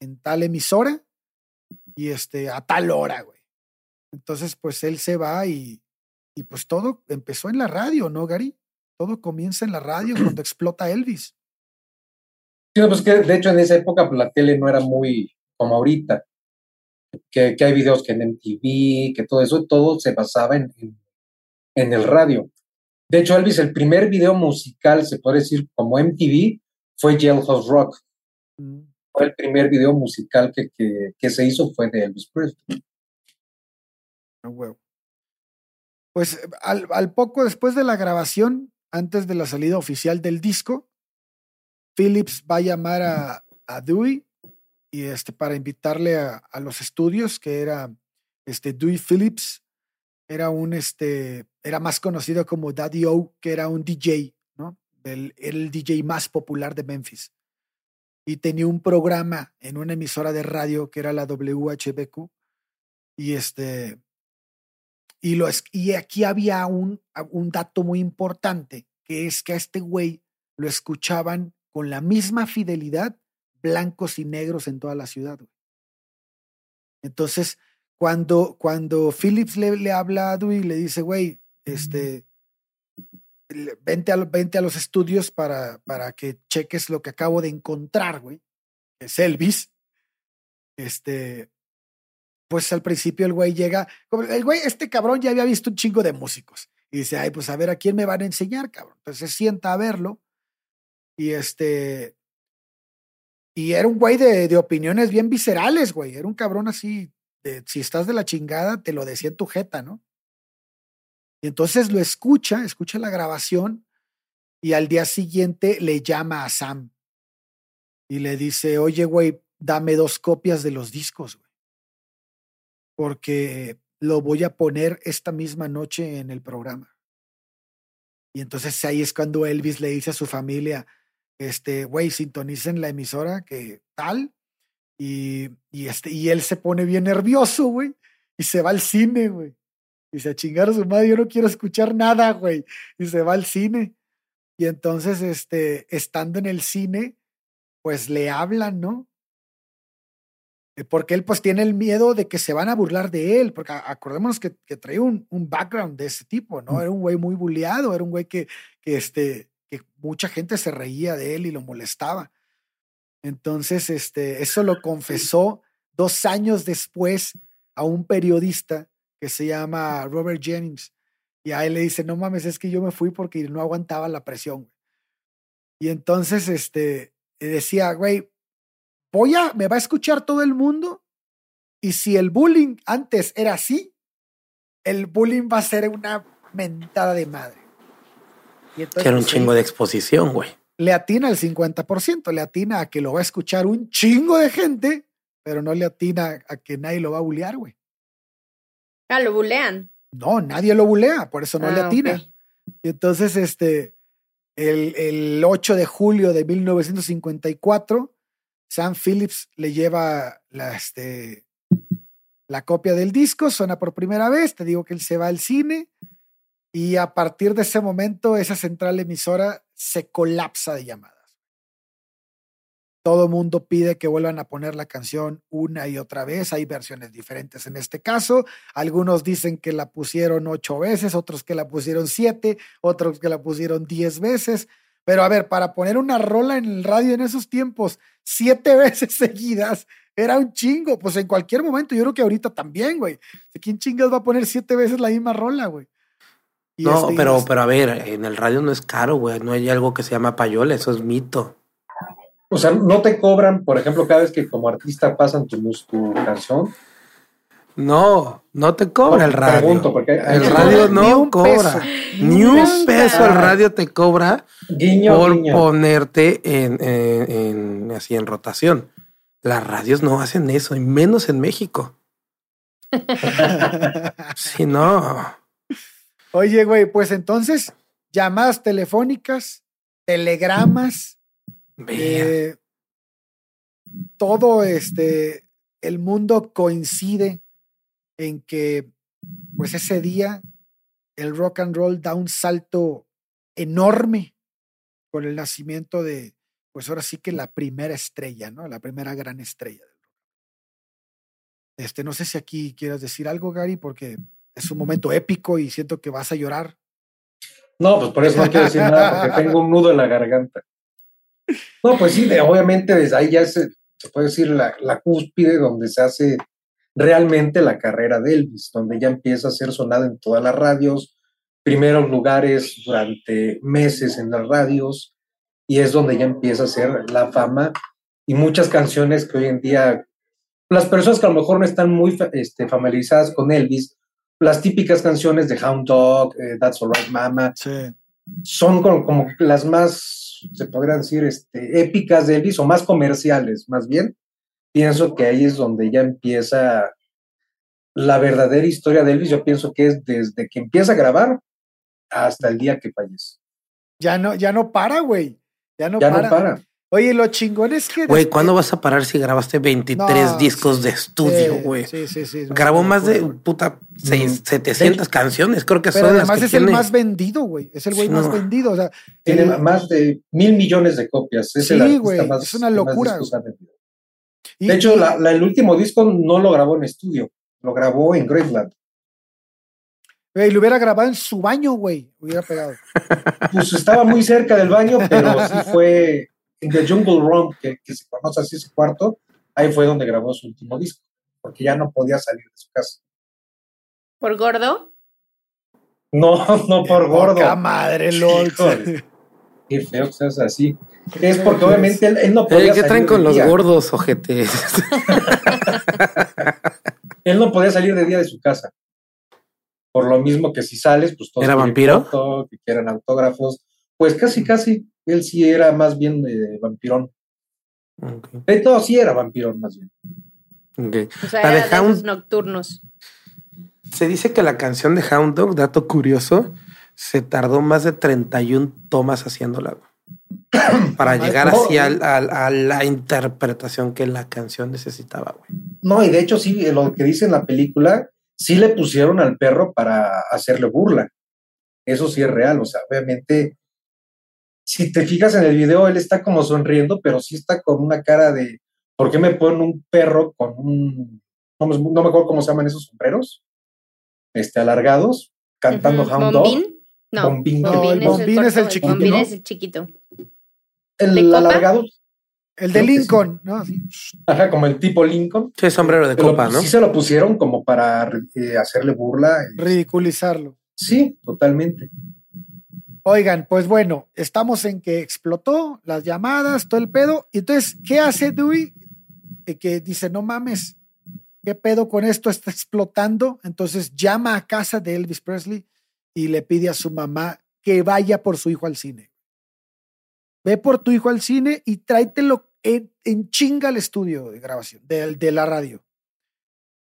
en tal emisora, y este, a tal hora, güey. Entonces, pues él se va y, y pues todo empezó en la radio, ¿no, Gary? Todo comienza en la radio cuando explota Elvis. Sí, pues que de hecho en esa época pues, la tele no era muy como ahorita, que, que, hay videos que en MTV, que todo eso, todo se basaba en, en, el radio. De hecho, Elvis, el primer video musical, se puede decir como MTV, fue Jailhouse Rock. Mm. Fue el primer video musical que, que, que, se hizo, fue de Elvis Presley. Oh, pues al, al poco después de la grabación, antes de la salida oficial del disco, Phillips va a llamar a, a Dewey y este, para invitarle a, a, los estudios, que era este, Dewey Phillips, era un, este, era más conocido como Daddy O, que era un DJ, ¿no? El, el DJ más popular de Memphis. Y tenía un programa en una emisora de radio que era la WHBQ. Y este, y, lo, y aquí había un, un dato muy importante, que es que a este güey lo escuchaban con la misma fidelidad blancos y negros en toda la ciudad. Entonces, cuando, cuando Phillips le, le habla a Dewey, le dice, güey, este, vente a, vente a los estudios para, para que cheques lo que acabo de encontrar, güey, es Elvis. Este, pues al principio el güey llega, el güey, este cabrón ya había visto un chingo de músicos. Y dice, ay, pues a ver a quién me van a enseñar, cabrón. Entonces se sienta a verlo y este. Y era un güey de, de opiniones bien viscerales, güey. Era un cabrón así. Si estás de la chingada, te lo decía en tu jeta, ¿no? Y entonces lo escucha, escucha la grabación y al día siguiente le llama a Sam y le dice, oye, güey, dame dos copias de los discos, güey. Porque lo voy a poner esta misma noche en el programa. Y entonces ahí es cuando Elvis le dice a su familia, este, güey, sintonicen la emisora que tal. Y, y, este, y él se pone bien nervioso, güey, y se va al cine, güey. Y se a chingar a su madre, yo no quiero escuchar nada, güey. Y se va al cine. Y entonces, este, estando en el cine, pues le hablan, ¿no? Eh, porque él pues tiene el miedo de que se van a burlar de él, porque acordémonos que, que traía un, un, background de ese tipo, ¿no? Mm. Era un güey muy bulleado, era un güey que, que, este, que mucha gente se reía de él y lo molestaba. Entonces, este, eso lo confesó dos años después a un periodista que se llama Robert Jennings. Y a él le dice, no mames, es que yo me fui porque no aguantaba la presión. Y entonces, este, decía, güey, voy a, me va a escuchar todo el mundo. Y si el bullying antes era así, el bullying va a ser una mentada de madre. Y entonces, era un pues, chingo de exposición, güey. Le atina el 50%, le atina a que lo va a escuchar un chingo de gente, pero no le atina a que nadie lo va a bullear, güey. Ah, lo bulean. No, nadie lo bulea, por eso no le ah, atina. Y entonces, este, el, el 8 de julio de 1954, Sam Phillips le lleva la, este, la copia del disco, suena por primera vez, te digo que él se va al cine y a partir de ese momento esa central emisora se colapsa de llamadas. Todo mundo pide que vuelvan a poner la canción una y otra vez. Hay versiones diferentes en este caso. Algunos dicen que la pusieron ocho veces, otros que la pusieron siete, otros que la pusieron diez veces. Pero a ver, para poner una rola en el radio en esos tiempos, siete veces seguidas, era un chingo. Pues en cualquier momento, yo creo que ahorita también, güey. ¿Quién chingas va a poner siete veces la misma rola, güey? no, este, pero, pero a ver, en el radio no es caro, güey. No hay algo que se llama payola, eso es mito. O sea, no te cobran, por ejemplo, cada vez que como artista pasan tu, tu canción. No, no te cobra el radio. el radio no cobra. Ni un peso el radio te cobra por ponerte en, en, así en rotación. Las radios no hacen eso, y menos en México. si no. Oye, güey, pues entonces, llamadas telefónicas, telegramas, eh, todo este, el mundo coincide en que, pues ese día, el rock and roll da un salto enorme con el nacimiento de, pues ahora sí que la primera estrella, ¿no? La primera gran estrella del rock. Este, no sé si aquí quieras decir algo, Gary, porque es un momento épico y siento que vas a llorar. No, pues por eso no quiero decir nada, porque tengo un nudo en la garganta. No, pues sí, obviamente desde ahí ya se, se puede decir la, la, cúspide donde se hace realmente la carrera de Elvis, donde ya empieza a ser sonada en todas las radios, primeros lugares durante meses en las radios, y es donde ya empieza a ser la fama y muchas canciones que hoy en día las personas que a lo mejor no están muy este, familiarizadas con Elvis, las típicas canciones de Hound Dog, eh, That's Alright Mama, son como, las más, se podrían decir, este, épicas de Elvis o más comerciales, más bien. Pienso que ahí es donde ya empieza la verdadera historia de Elvis. Yo pienso que es desde que empieza a grabar hasta el día que fallece. Ya no, ya no para, güey. Ya no para. Oye, lo chingón es que. Güey, ¿cuándo vas a parar si grabaste 23 discos de estudio, güey? Sí, sí, sí. Grabó más de puta 700 canciones, creo que Pero Además, es el más vendido, güey. Es el güey más vendido. O sea, tiene más de mil millones de copias. Es sí, güey. Es una locura. de hecho, el último disco no lo grabó en estudio, lo grabó en Graceland. Y lo hubiera grabado en su baño, güey. Hubiera pegado. Pues estaba muy cerca del baño, pero sí fue en The Jungle Room, que, se conoce así ese cuarto. Ahí fue donde grabó su último disco, porque ya no podía salir de su casa. ¿Por gordo? No, no por gordo. Madre, Lord. Qué feo que seas así. Es porque obviamente él, no podía. ¿Qué traen con los gordos, ojete? él no podía salir de día de su casa. Por lo mismo que si sales, pues todos ¿Era vampiro? que quieran autógrafos. Pues casi, casi. Él sí era más bien de vampirón. Okay. No, sí era vampirón más bien. O sea, era de, nocturnos. Se dice que la canción de Hound Dog, dato curioso, se tardó más de 31 tomas haciéndola para llegar así a, la interpretación que la canción necesitaba. Güey. No, y de hecho sí, lo que dice en la película sí le pusieron al perro para hacerle burla. Eso sí es real, o sea, obviamente, si te fijas en el video, él está como sonriendo, pero sí está con una cara de, ¿por qué me ponen un perro con un, no me, no acuerdo cómo se llaman esos sombreros, este, alargados, cantando Hound Dog? No, bombín, el bombín es el chiquito. Bombín es el chiquito. El alargado, el de Lincoln, ¿no? Ajá, como el tipo Lincoln. Sí, sombrero de copa, ¿no? Sí se lo pusieron como para eh, hacerle burla. Ridiculizarlo. Sí, totalmente. Oigan, pues bueno, estamos en que explotó las llamadas, todo el pedo. Entonces, ¿qué hace Dewey? que dice, no mames, ¿qué pedo con esto? Está explotando. Entonces llama a casa de Elvis Presley y le pide a su mamá que vaya por su hijo al cine. Ve por tu hijo al cine y tráetelo en, en chinga al estudio de grabación, de, la radio.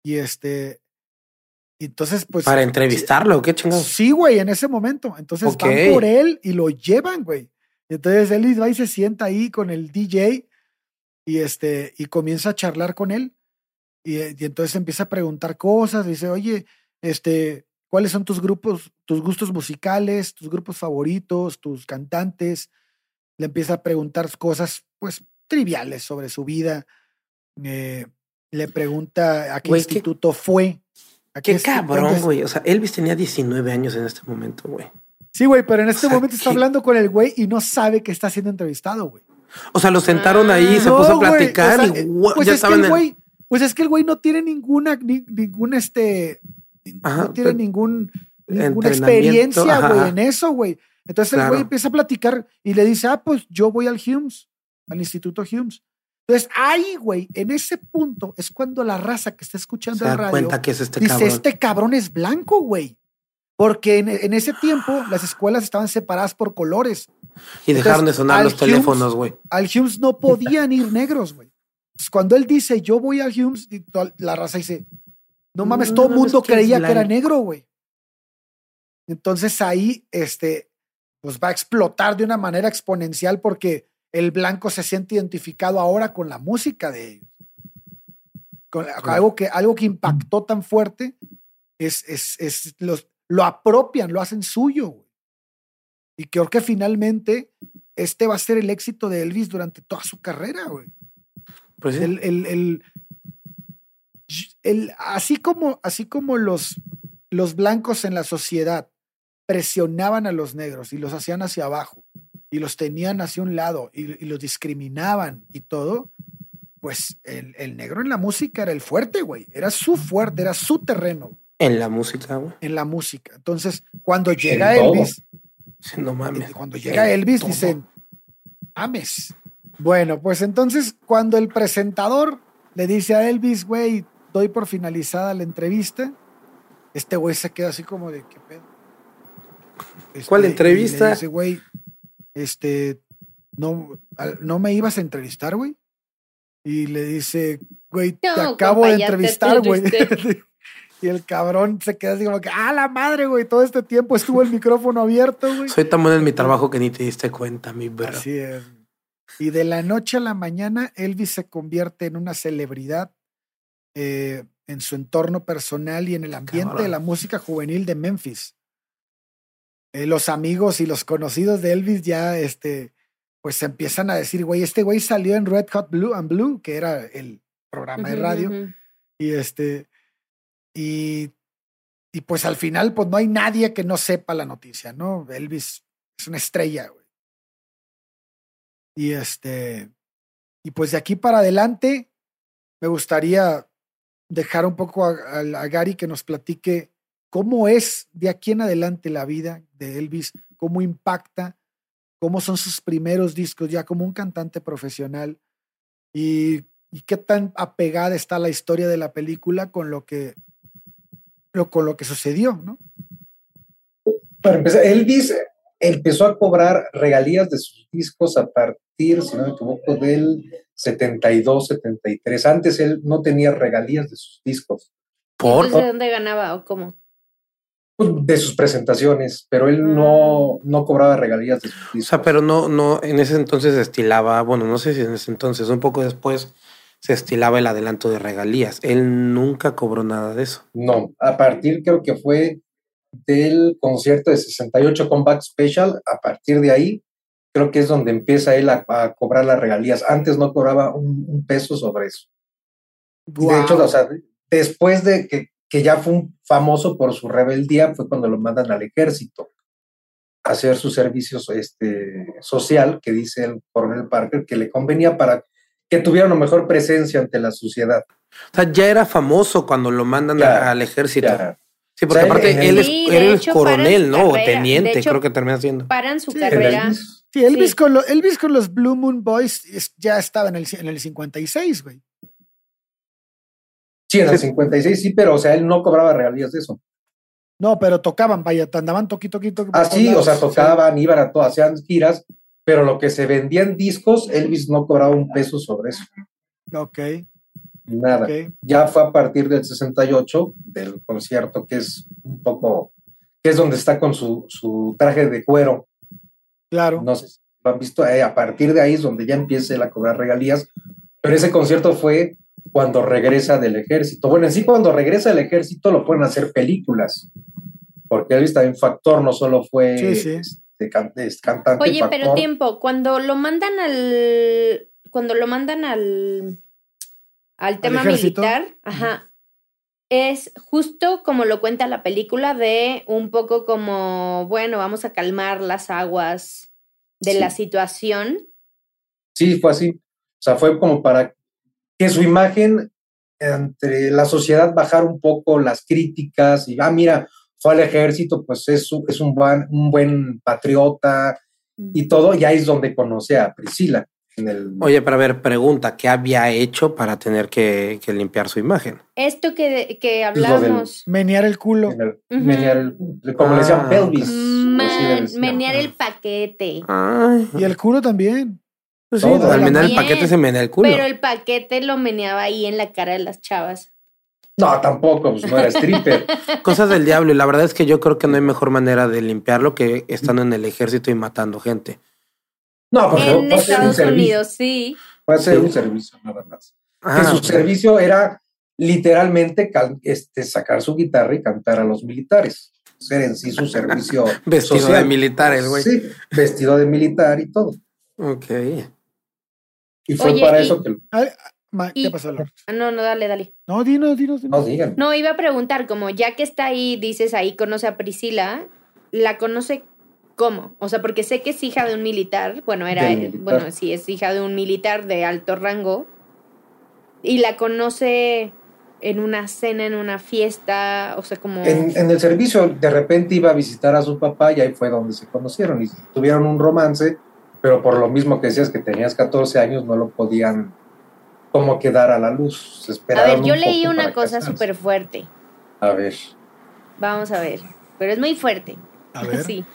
Y este, entonces, pues. Para entrevistarlo, qué chingados. Sí, güey, en ese momento. Entonces van por él y lo llevan, güey. Entonces él va y se sienta ahí con el DJ y este, y comienza a charlar con él. Y, y entonces empieza a preguntar cosas. Dice, oye, este, ¿cuáles son tus grupos, tus gustos musicales, tus grupos favoritos, tus cantantes? Le empieza a preguntar cosas, pues, triviales sobre su vida. Eh, le pregunta a qué instituto fue. Qué cabrón, güey. O sea, Elvis tenía 19 años en este momento, güey. Sí, güey, pero en este momento está hablando con el güey y no sabe que está siendo entrevistado, güey. O sea, lo sentaron ahí, se puso a platicar y pues ya es que el güey, Pues es que el güey no tiene ninguna, ningún este, no tiene ningún, ninguna experiencia, güey, en eso, güey. Entonces el güey empieza a platicar y le dice, ah, pues yo voy al Humes, al Instituto Humes. Entonces, ahí, güey, en ese punto es cuando la raza que está escuchando el radio cuenta que es este dice, cabrón. este cabrón es blanco, güey. Porque en, ese tiempo las escuelas estaban separadas por colores. Y dejaron de sonar los teléfonos, güey. Al Humes no podían ir negros, güey. cuando él dice, yo voy al Humes, la raza dice, no mames, todo el mundo creía que era negro, güey. Entonces ahí, este, pues va a explotar de una manera exponencial porque el blanco se siente identificado ahora con la música de ellos. Con algo, que, algo que impactó tan fuerte es, es, los, lo apropian, lo hacen suyo. Y creo que finalmente este va a ser el éxito de Elvis durante toda su carrera, güey. Pues el, el, el, así como, así como los, los blancos en la sociedad presionaban a los negros y los hacían hacia abajo y los tenían hacia un lado y, los discriminaban y todo, pues el, negro en la música era el fuerte, güey. Era su fuerte, era su terreno. En la música, güey. En la música. Entonces, cuando llega Elvis, no mames. Cuando llega Elvis, dicen, ames. Bueno, pues entonces, cuando el presentador le dice a Elvis, güey, doy por finalizada la entrevista, este güey se queda así como de, ¿qué pedo? ¿Cuál este, entrevista? dice, güey, este, no, no me ibas a entrevistar, güey. Y le dice, güey, te acabo de entrevistar, güey. y el cabrón se queda así como que, ah, la madre, güey, todo este tiempo estuvo el micrófono abierto, güey. Soy tan bueno en mi trabajo que ni te diste cuenta, mi bro. Así es. Y de la noche a la mañana, Elvis se convierte en una celebridad eh, en su entorno personal y en el ambiente de la música juvenil de Memphis. Eh, los amigos y los conocidos de Elvis ya, este, pues empiezan a decir, güey, este güey salió en Red Hot Blue and Blue, que era el programa de radio. Y este, y, y pues al final, pues no hay nadie que no sepa la noticia, ¿no? Elvis es una estrella, güey. Y este, y pues de aquí para adelante, me gustaría dejar un poco a Gary que nos platique cómo es de aquí en adelante la vida de Elvis, cómo impacta, cómo son sus primeros discos ya como un cantante profesional y, qué tan apegada está la historia de la película con lo que, con lo que sucedió, ¿no? Para empezar, Elvis empezó a cobrar regalías de sus discos a partir, si no me equivoco, del 72, 73. Antes él no tenía regalías de sus discos. ¿Por? ¿De dónde ganaba o cómo? De sus presentaciones, pero él no, no cobraba regalías de sus discos. O sea, pero no, no, en ese entonces se estilaba, bueno, no sé si en ese entonces, un poco después se estilaba el adelanto de regalías. Él nunca cobró nada de eso. No, a partir creo que fue del concierto de 68 Combat Special, a partir de ahí creo que es donde empieza él a, cobrar las regalías. Antes no cobraba un, peso sobre eso. De hecho, o sea, después de que que ya fue un famoso por su rebeldía, fue cuando lo mandan al ejército a hacer su servicio este, social, que dice el coronel Parker, que le convenía para que tuviera una mejor presencia ante la sociedad. O sea, ya era famoso cuando lo mandan al ejército. Sí, porque aparte él, es, coronel, ¿no? O teniente, creo que termina siendo. Paran su carrera. Sí, Elvis, Con Elvis con los Blue Moon Boys ya estaba en el, en el 56, güey. Sí, en el 56 sí, pero o sea, él no cobraba regalías de eso. No, pero tocaban, vaya, andaban toquito, toquito. Ah, sí, o sea, tocaban, iban a todas, hacían giras, pero lo que se vendían discos, Elvis no cobraba un peso sobre eso. Ok. Nada. Ya fue a partir del 68, del concierto, que es un poco, que es donde está con su, su traje de cuero. Claro. No sé si lo han visto, eh, a partir de ahí es donde ya empieza él a cobrar regalías, pero ese concierto fue cuando regresa del ejército. Bueno, en sí cuando regresa del ejército lo pueden hacer películas, porque Elvis también fue actor, no solo fue Sí, sí. este, can- es cantante. Oye, pero tiempo, cuando lo mandan al. Cuando lo mandan al. al tema militar, ajá. Es justo como lo cuenta la película de un poco como, bueno, vamos a calmar las aguas de Sí. la situación. Sí, fue así. O sea, fue como para que su imagen entre la sociedad bajara un poco las críticas y, ah, mira, fue al ejército, pues es, un- es un, buen, un buen patriota y todo, y ahí es donde conoce a Priscila. En el, Oye, pero a ver, pregunta, ¿qué había hecho para tener que, que limpiar su imagen? Esto que, que del- hablamos. Menear el culo. menear el- como le decían Ah, pelvis. Man- decían. menear el paquete. Ay, Y el culo también. Pues sí, todo, al menear el paquete se menea el culo. Pero el paquete lo meneaba ahí en la cara de las chavas. No, tampoco, pues no era stripper. Cosas del diablo. Y la verdad es que yo creo que no hay mejor manera de limpiarlo que estando en el ejército y matando gente. No, porque en un Estados servicio. Unidos, sí. Fue a Sí. un servicio, nada más. que su servicio era literalmente este, sacar su guitarra y cantar a los militares. Ser en sí su servicio Vestido social. de militar el güey. Sí, vestido de militar y todo. Ok. Y fue Oye, para y- eso que ¿Qué Y- pasó, Lord? Ah, No, no, dale, dale. No, dinos, dinos, dinos. no digan. No, iba a preguntar, como ya que está ahí, dices ahí, conoce a Priscila, ¿la conoce cómo? O sea, porque sé que es hija de un militar, bueno, era, militar. bueno, sí, es hija de un militar de alto rango, y la conoce en una cena, en una fiesta, o sea, como... En, en el servicio, de repente iba a visitar a su papá y ahí fue donde se conocieron y tuvieron un romance, pero por lo mismo que decías que tenías 14 años, no lo podían como quedar a la luz. Se a ver, yo un leí una cosa súper fuerte, A ver. vamos a ver, pero es muy fuerte. A ver. Sí.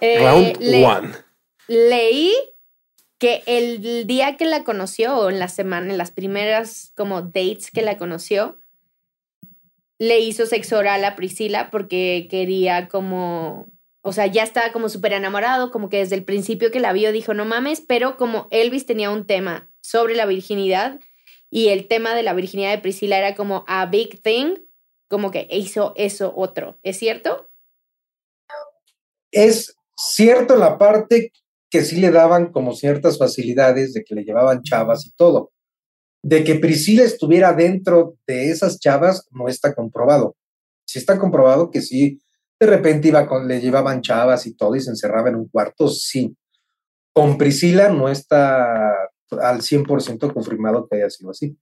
Eh, Round le- one. leí que el día que la conoció, o en la semana, en las primeras como dates que la conoció, le hizo sexo oral a Priscila porque quería como, o sea, ya estaba como súper enamorado, como que desde el principio que la vio dijo, no mames, pero como Elvis tenía un tema sobre la virginidad y el tema de la virginidad de Priscila era como a big thing, como que hizo eso otro. ¿Es cierto? es cierto la parte que sí le daban como ciertas facilidades de que le llevaban chavas y todo. De que Priscila estuviera dentro de esas chavas no está comprobado. Sí está comprobado que sí, de repente iba con, le llevaban chavas y todo y se encerraba en un cuarto, sí. Con Priscila no está al 100% confirmado que haya sido así.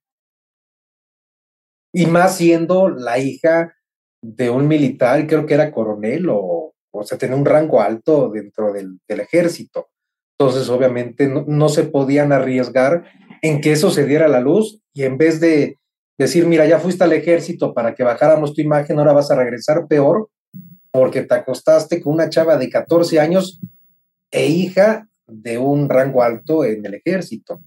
Y más siendo la hija de un militar, creo que era coronel o, o sea, tenía un rango alto dentro del, ejército. Entonces, obviamente, no, no, se podían arriesgar en que eso se diera a la luz y en vez de decir, mira, ya fuiste al ejército para que bajáramos tu imagen, ahora vas a regresar peor porque te acostaste con una chava de 14 años e hija de un rango alto en el ejército.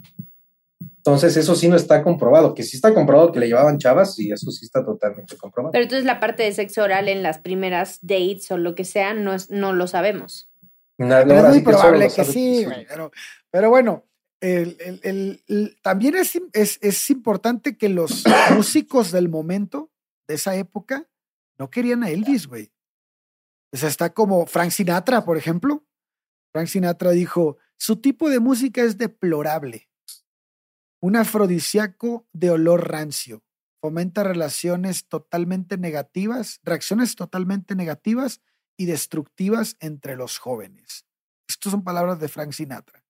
Entonces, eso sí no está comprobado. Que sí está comprobado que le llevaban chavas, y eso sí está totalmente comprobado. Pero entonces la parte de sexo oral en las primeras dates o lo que sea, no, es, no lo sabemos. Nada, Pero es muy que probable que sí, güey. Pero, pero bueno, el- el- el- el- también es, es, es importante que los músicos del momento, de esa época, no querían a Elvis, güey. O sea, está como Frank Sinatra, por ejemplo. Frank Sinatra dijo, su tipo de música es deplorable. Un afrodisíaco de olor rancio. Fomenta relaciones totalmente negativas, reacciones totalmente negativas y destructivas entre los jóvenes. Estas son palabras de Frank Sinatra.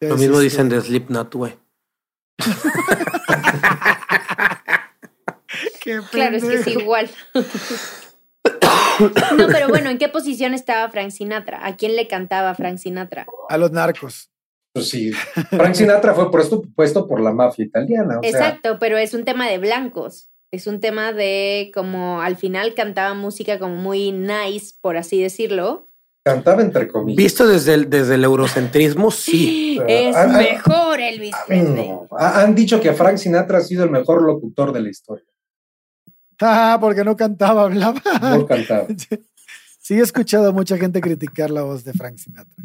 Lo mismo este, dicen de Slipknot, güey. qué Claro, es que es igual. no, pero bueno, ¿en qué posición estaba Frank Sinatra? ¿A quién le cantaba Frank Sinatra? A los narcos. Pues sí, Frank Sinatra fue puesto, puesto por la mafia italiana. Exacto, pero es un tema de blancos. Es un tema de como al final cantaba música como muy nice, por así decirlo. Cantaba entre comillas. Visto desde el, desde el eurocentrismo, sí. es mejor Elvis Presley. han dicho que Frank Sinatra ha sido el mejor locutor de la historia. Ah, porque no cantaba, hablaba. No cantaba. Sí, he escuchado a mucha gente criticar la voz de Frank Sinatra.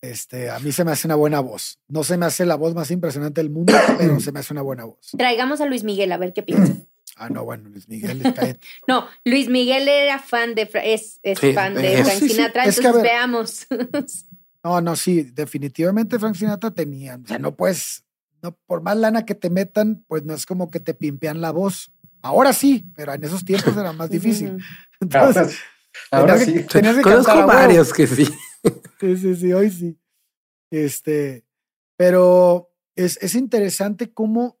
Este, a mí se me hace una buena voz. No se me hace la voz más impresionante del mundo, pero se me hace una buena voz. Traigamos a Luis Miguel a ver qué piensa. Ah, no, bueno, Luis Miguel está... No, Luis Miguel era fan de es, es fan de Frank Sinatra, entonces veamos. no, no, sí, definitivamente Frank Sinatra tenía, o sea, no puedes, no, por más lana que te metan, pues no es como que te pimpean la voz. Ahora sí, pero en esos tiempos era más difícil. Entonces, ahora, sí. Conozco varios que sí. Sí, sí, sí, hoy sí. Este, pero es, es interesante cómo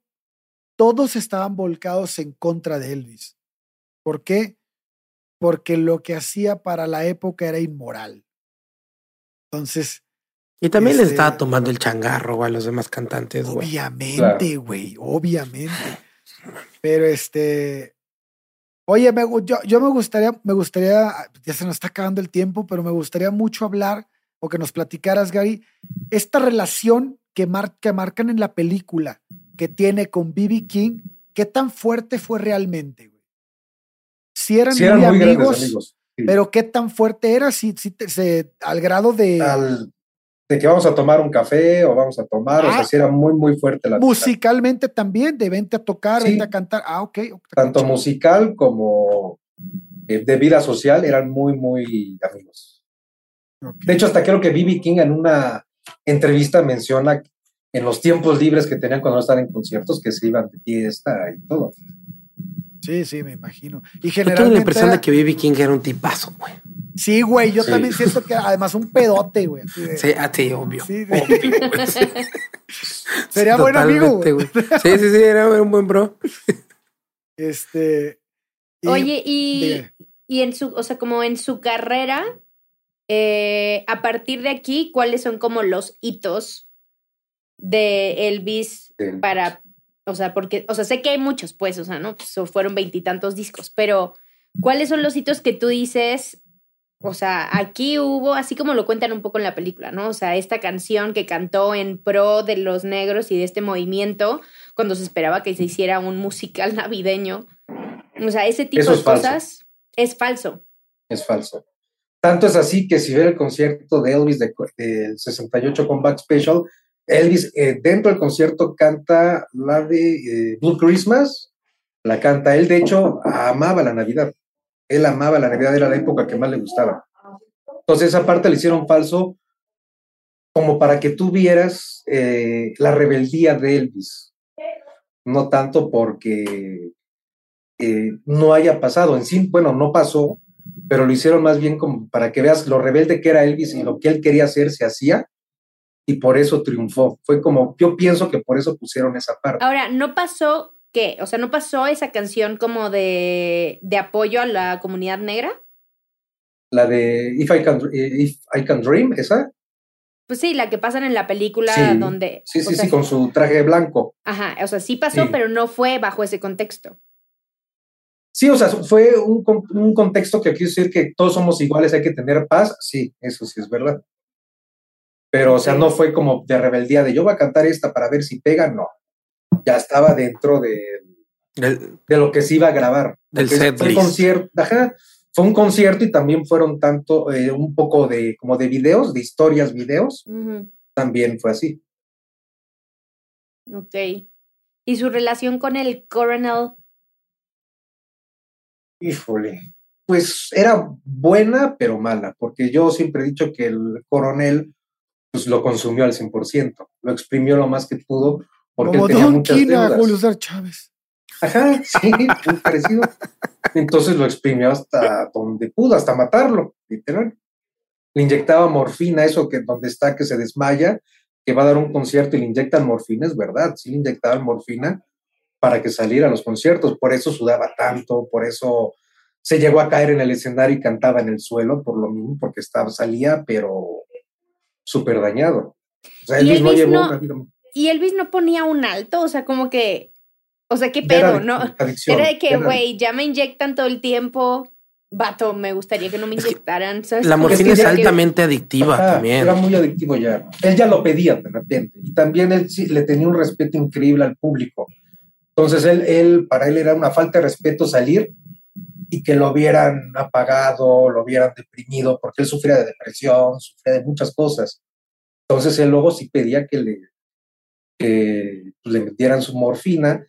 todos estaban volcados en contra de Elvis. ¿Por qué? Porque lo que hacía para la época era inmoral. Entonces. Y también le estaba este tomando el changarro a los demás cantantes, güey. Obviamente, güey, obviamente. Pero este. Oye, me, yo, yo, me gustaría, me gustaría, ya se nos está acabando el tiempo, pero me gustaría mucho hablar o que nos platicaras, Gary, esta relación que, que marcan en la película que tiene con B.B. King, ¿qué tan fuerte fue realmente? Güey? Si eran, muy, amigos, pero ¿qué tan fuerte era? Si, si se, al grado de... de que vamos a tomar un café o vamos a tomar, o sea, ah. si era muy, muy fuerte la Musicalmente también, de vente a tocar, vente a cantar. Ah, ok. Tanto musical como eh, de vida social eran muy, muy amigos. De hecho, hasta creo que B.B. King en una entrevista menciona en los tiempos libres que tenían cuando estaban en conciertos, que se iban de fiesta y todo. Sí, sí, me imagino. Y generalmente. Yo tengo la impresión de que B.B. King era un tipazo, güey. Sí, güey, yo también siento que además un pedote, güey. Sí, a ah, ti, obvio. Sí, Sería buen amigo, güey. Sí, sí, sí, era un buen bro. Este. Oye, y, y en su, o sea, como en su carrera, eh, a partir de aquí, ¿cuáles son como los hitos de Elvis para, o sea, porque, o sea, sé que hay muchos, pues, o sea, ¿no? Pues, fueron veintitantos discos, pero ¿cuáles son los hitos que tú dices? O sea, aquí hubo, así como lo cuentan un poco en la película, ¿no? O sea, esta canción que cantó en pro de los negros y de este movimiento, cuando se esperaba que se hiciera un musical navideño. O sea, ese tipo de cosas es falso. Es falso. Tanto es así que si ve el concierto de Elvis del de 68 Comeback Special, Elvis eh, dentro del concierto canta la de eh, Blue Christmas, la canta él, de hecho, amaba la Navidad. Él amaba la Navidad, era la época que más le gustaba. Entonces esa parte le hicieron falso como para que tú vieras eh, la rebeldía de Elvis, no tanto porque no haya pasado, en sí, bueno, no pasó, pero lo hicieron más bien como para que veas lo rebelde que era Elvis y lo que él quería hacer se hacía, y por eso triunfó. Fue como, yo pienso que por eso pusieron esa parte. Ahora, ¿no pasó qué? O sea, ¿no pasó esa canción como de, de apoyo a la comunidad negra? La de If I Can, If I Can Dream, ¿esa? Pues sí, la que pasan en la película donde... Sí, sí, sí, con su traje blanco. Ajá, o sea, sí pasó, pero no fue bajo ese contexto. Sí, o sea, fue un, un contexto que quiere decir que todos somos iguales, hay que tener paz. Sí, eso sí es verdad. Pero, o sea, no fue como de rebeldía de yo voy a cantar esta para ver si pega, no. Ya estaba dentro de, de lo que se iba a grabar. Del set fue un concierto, fue un concierto y también fueron tanto, eh, un poco de, como de videos, de historias, videos. También fue así. Ok. ¿Y su relación con el coronel? Híjole. Pues era buena, pero mala, porque yo siempre he dicho que el coronel pues lo consumió al 100%, lo exprimió lo más que pudo porque Como tenía muchas deudas. Julio César Chávez. Ajá, sí, muy parecido. Entonces lo exprimió hasta donde pudo, hasta matarlo, literal. Le inyectaba morfina, eso que donde está que se desmaya, que va a dar un concierto y le inyectan morfina, es verdad, sí le inyectaban morfina para que saliera a los conciertos, por eso sudaba tanto, por eso se llegó a caer en el escenario y cantaba en el suelo, por lo mismo, porque estaba, salía, pero súper dañado. O sea, no Elvis llevó no- una vida Y Elvis no ponía un alto, o sea, como que, o sea, qué era pedo, de- ¿no? adicción, Era de que, era güey, ya me inyectan todo el tiempo. Vato, me gustaría que no me Es que inyectaran. ¿sabes? La Como Es que morfina es ya que- altamente adictiva Ajá, también. Era muy adictivo ya. Él ya lo pedía de repente. Y también él sí le tenía un respeto increíble al público. Entonces, él, él, para él era una falta de respeto salir y que lo vieran apagado, lo vieran deprimido, porque él sufría de depresión, sufría de muchas cosas. Entonces, él luego sí pedía que le, que pues, le metieran su morfina.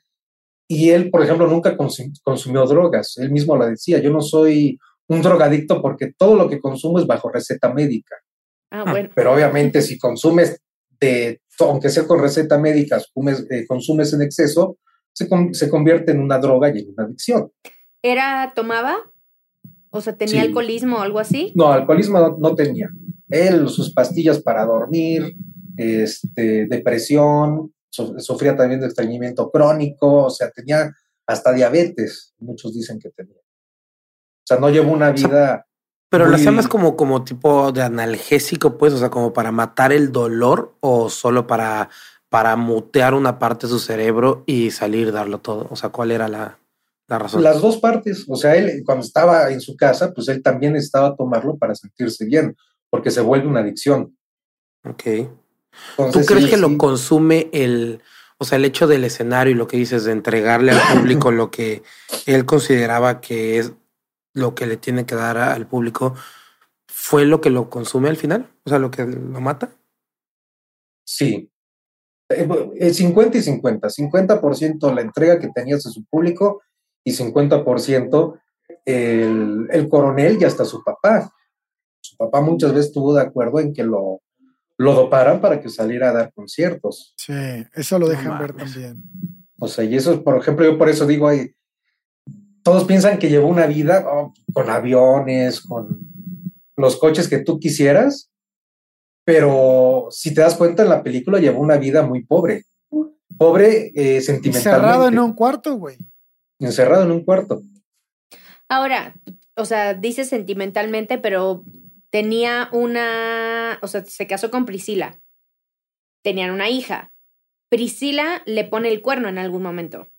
Y él, por ejemplo, nunca consum- consumió drogas. Él mismo lo decía, yo no soy un drogadicto porque todo lo que consumo es bajo receta médica. Ah, bueno. Pero obviamente si consumes, de, aunque sea con receta médica, consumes, eh, consumes en exceso, se, se convierte en una droga y en una adicción. ¿Era, tomaba? O sea, ¿tenía Sí. alcoholismo o algo así? No, alcoholismo no, no tenía. Él, sus pastillas para dormir, este, depresión, su- sufría también de estreñimiento crónico, o sea, tenía hasta diabetes, muchos dicen que tenía. O sea, no llevó una vida... Pero las muy- llamas como, como tipo de analgésico, pues, o sea, como para matar el dolor o solo para, para mutear una parte de su cerebro y salir, darlo todo. O sea, ¿cuál era la, la razón? Las dos partes, o sea, él cuando estaba en su casa, pues él también necesitaba tomarlo para sentirse bien, porque se vuelve una adicción. Ok. Entonces, ¿Tú crees sí, que lo consume el, o sea, el hecho del escenario y lo que dices de entregarle al público lo que él consideraba que es lo que le tiene que dar a- al público, fue lo que lo consume al final? O sea, lo que lo mata. Sí. Eh, eh, 50 y 50. 50% la entrega que tenías a su público y 50% el, el coronel y hasta su papá. Su papá muchas veces estuvo de acuerdo en que lo, lo doparan para que saliera a dar conciertos. Sí, eso lo No dejan ver también. O sea, y eso, por ejemplo, yo por eso digo, ay, todos piensan que llevó una vida oh, con aviones, con los coches que tú quisieras, pero si te das cuenta en la película llevó una vida muy pobre, pobre eh, Encerrado en sentimentalmente, un cuarto, güey. encerrado en un cuarto. Ahora, o sea, dice sentimentalmente, pero tenía una, o sea, se casó con Priscila. Tenían una hija. Priscila le pone el cuerno en algún momento.